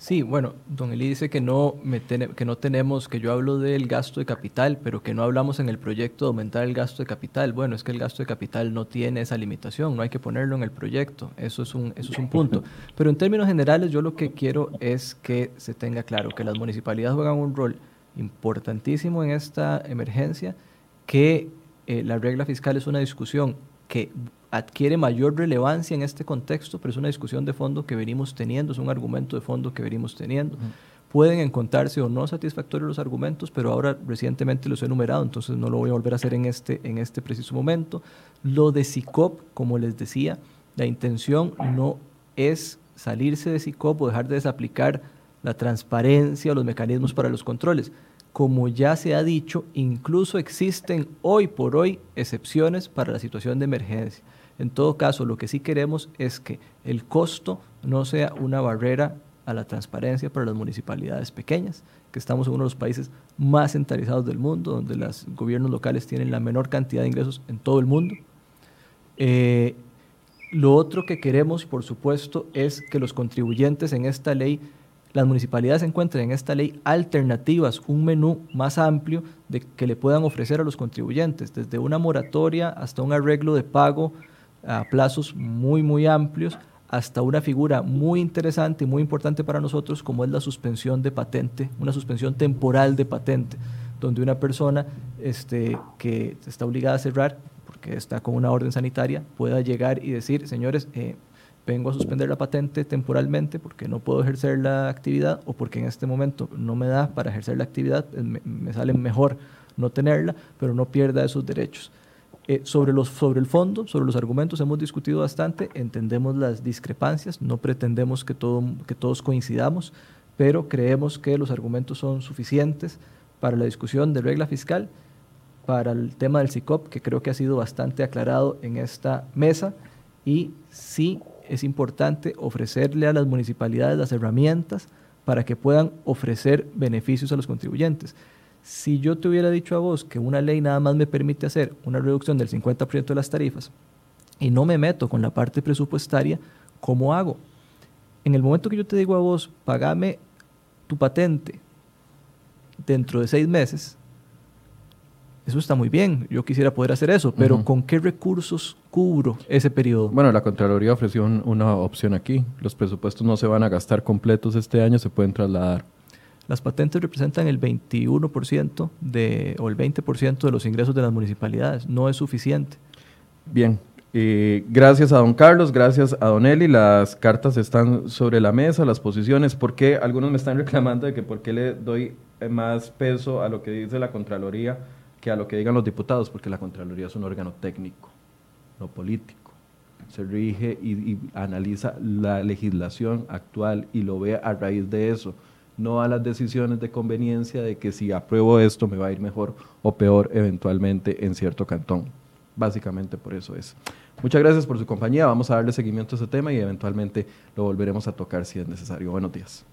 Speaker 2: Sí, bueno, don Eli dice que no, que no tenemos, que yo hablo del gasto de capital, pero que no hablamos en el proyecto de aumentar el gasto de capital. Bueno, es que el gasto de capital no tiene esa limitación, no hay que ponerlo en el proyecto, eso es un, eso es un punto. Pero en términos generales yo lo que quiero es que se tenga claro que las municipalidades juegan un rol importantísimo en esta emergencia, que eh, la regla fiscal es una discusión que adquiere mayor relevancia en este contexto, pero es una discusión de fondo que venimos teniendo, es un argumento de fondo que venimos teniendo. Pueden encontrarse o no satisfactorios los argumentos, pero ahora recientemente los he enumerado, entonces no lo voy a volver a hacer en este, en este preciso momento. Lo de SICOP, como les decía, la intención no es salirse de SICOP o dejar de desaplicar la transparencia, los mecanismos para los controles. Como ya se ha dicho, incluso existen hoy por hoy excepciones para la situación de emergencia. En todo caso, lo que sí queremos es que el costo no sea una barrera a la transparencia para las municipalidades pequeñas, que estamos en uno de los países más centralizados del mundo, donde los gobiernos locales tienen la menor cantidad de ingresos en todo el mundo. Eh, lo otro que queremos, por supuesto, es que los contribuyentes en esta ley las municipalidades encuentren en esta ley alternativas, un menú más amplio de que le puedan ofrecer a los contribuyentes, desde una moratoria hasta un arreglo de pago a plazos muy, muy amplios hasta una figura muy interesante y muy importante para nosotros como es la suspensión de patente, una suspensión temporal de patente, donde una persona este, que está obligada a cerrar porque está con una orden sanitaria pueda llegar y decir, señores, eh, vengo a suspender la patente temporalmente porque no puedo ejercer la actividad o porque en este momento no me da para ejercer la actividad, eh, me, me sale mejor no tenerla, pero no pierda esos derechos. Eh, sobre, los, sobre el fondo, sobre los argumentos, hemos discutido bastante, entendemos las discrepancias, no pretendemos que, todo, que todos coincidamos, pero creemos que los argumentos son suficientes para la discusión de regla fiscal, para el tema del CICOP, que creo que ha sido bastante aclarado en esta mesa, y sí es importante ofrecerle a las municipalidades las herramientas para que puedan ofrecer beneficios a los contribuyentes. Si yo te hubiera dicho a vos que una ley nada más me permite hacer una reducción del 50% de las tarifas y no me meto con la parte presupuestaria, ¿cómo hago? En el momento que yo te digo a vos, pagame tu patente dentro de seis meses, eso está muy bien, yo quisiera poder hacer eso, pero ¿con qué recursos cubro ese periodo?
Speaker 1: Bueno, la Contraloría ofreció una opción aquí. Los presupuestos no se van a gastar completos este año, se pueden trasladar.
Speaker 2: Las patentes representan el 21% de, o el 20% de los ingresos de las municipalidades. No es suficiente.
Speaker 1: Bien. Eh, gracias a don Carlos, gracias a don Eli. Las cartas están sobre la mesa, las posiciones. ¿Por qué? Algunos me están reclamando de que por qué le doy eh, más peso a lo que dice la Contraloría que a lo que digan los diputados, porque la Contraloría es un órgano técnico, no político. Se rige y, y analiza la legislación actual y lo ve a raíz de eso no a las decisiones de conveniencia de que si apruebo esto me va a ir mejor o peor eventualmente en cierto cantón. Básicamente por eso es. Muchas gracias por su compañía. Vamos a darle seguimiento a ese tema y eventualmente lo volveremos a tocar si es necesario. Buenos días.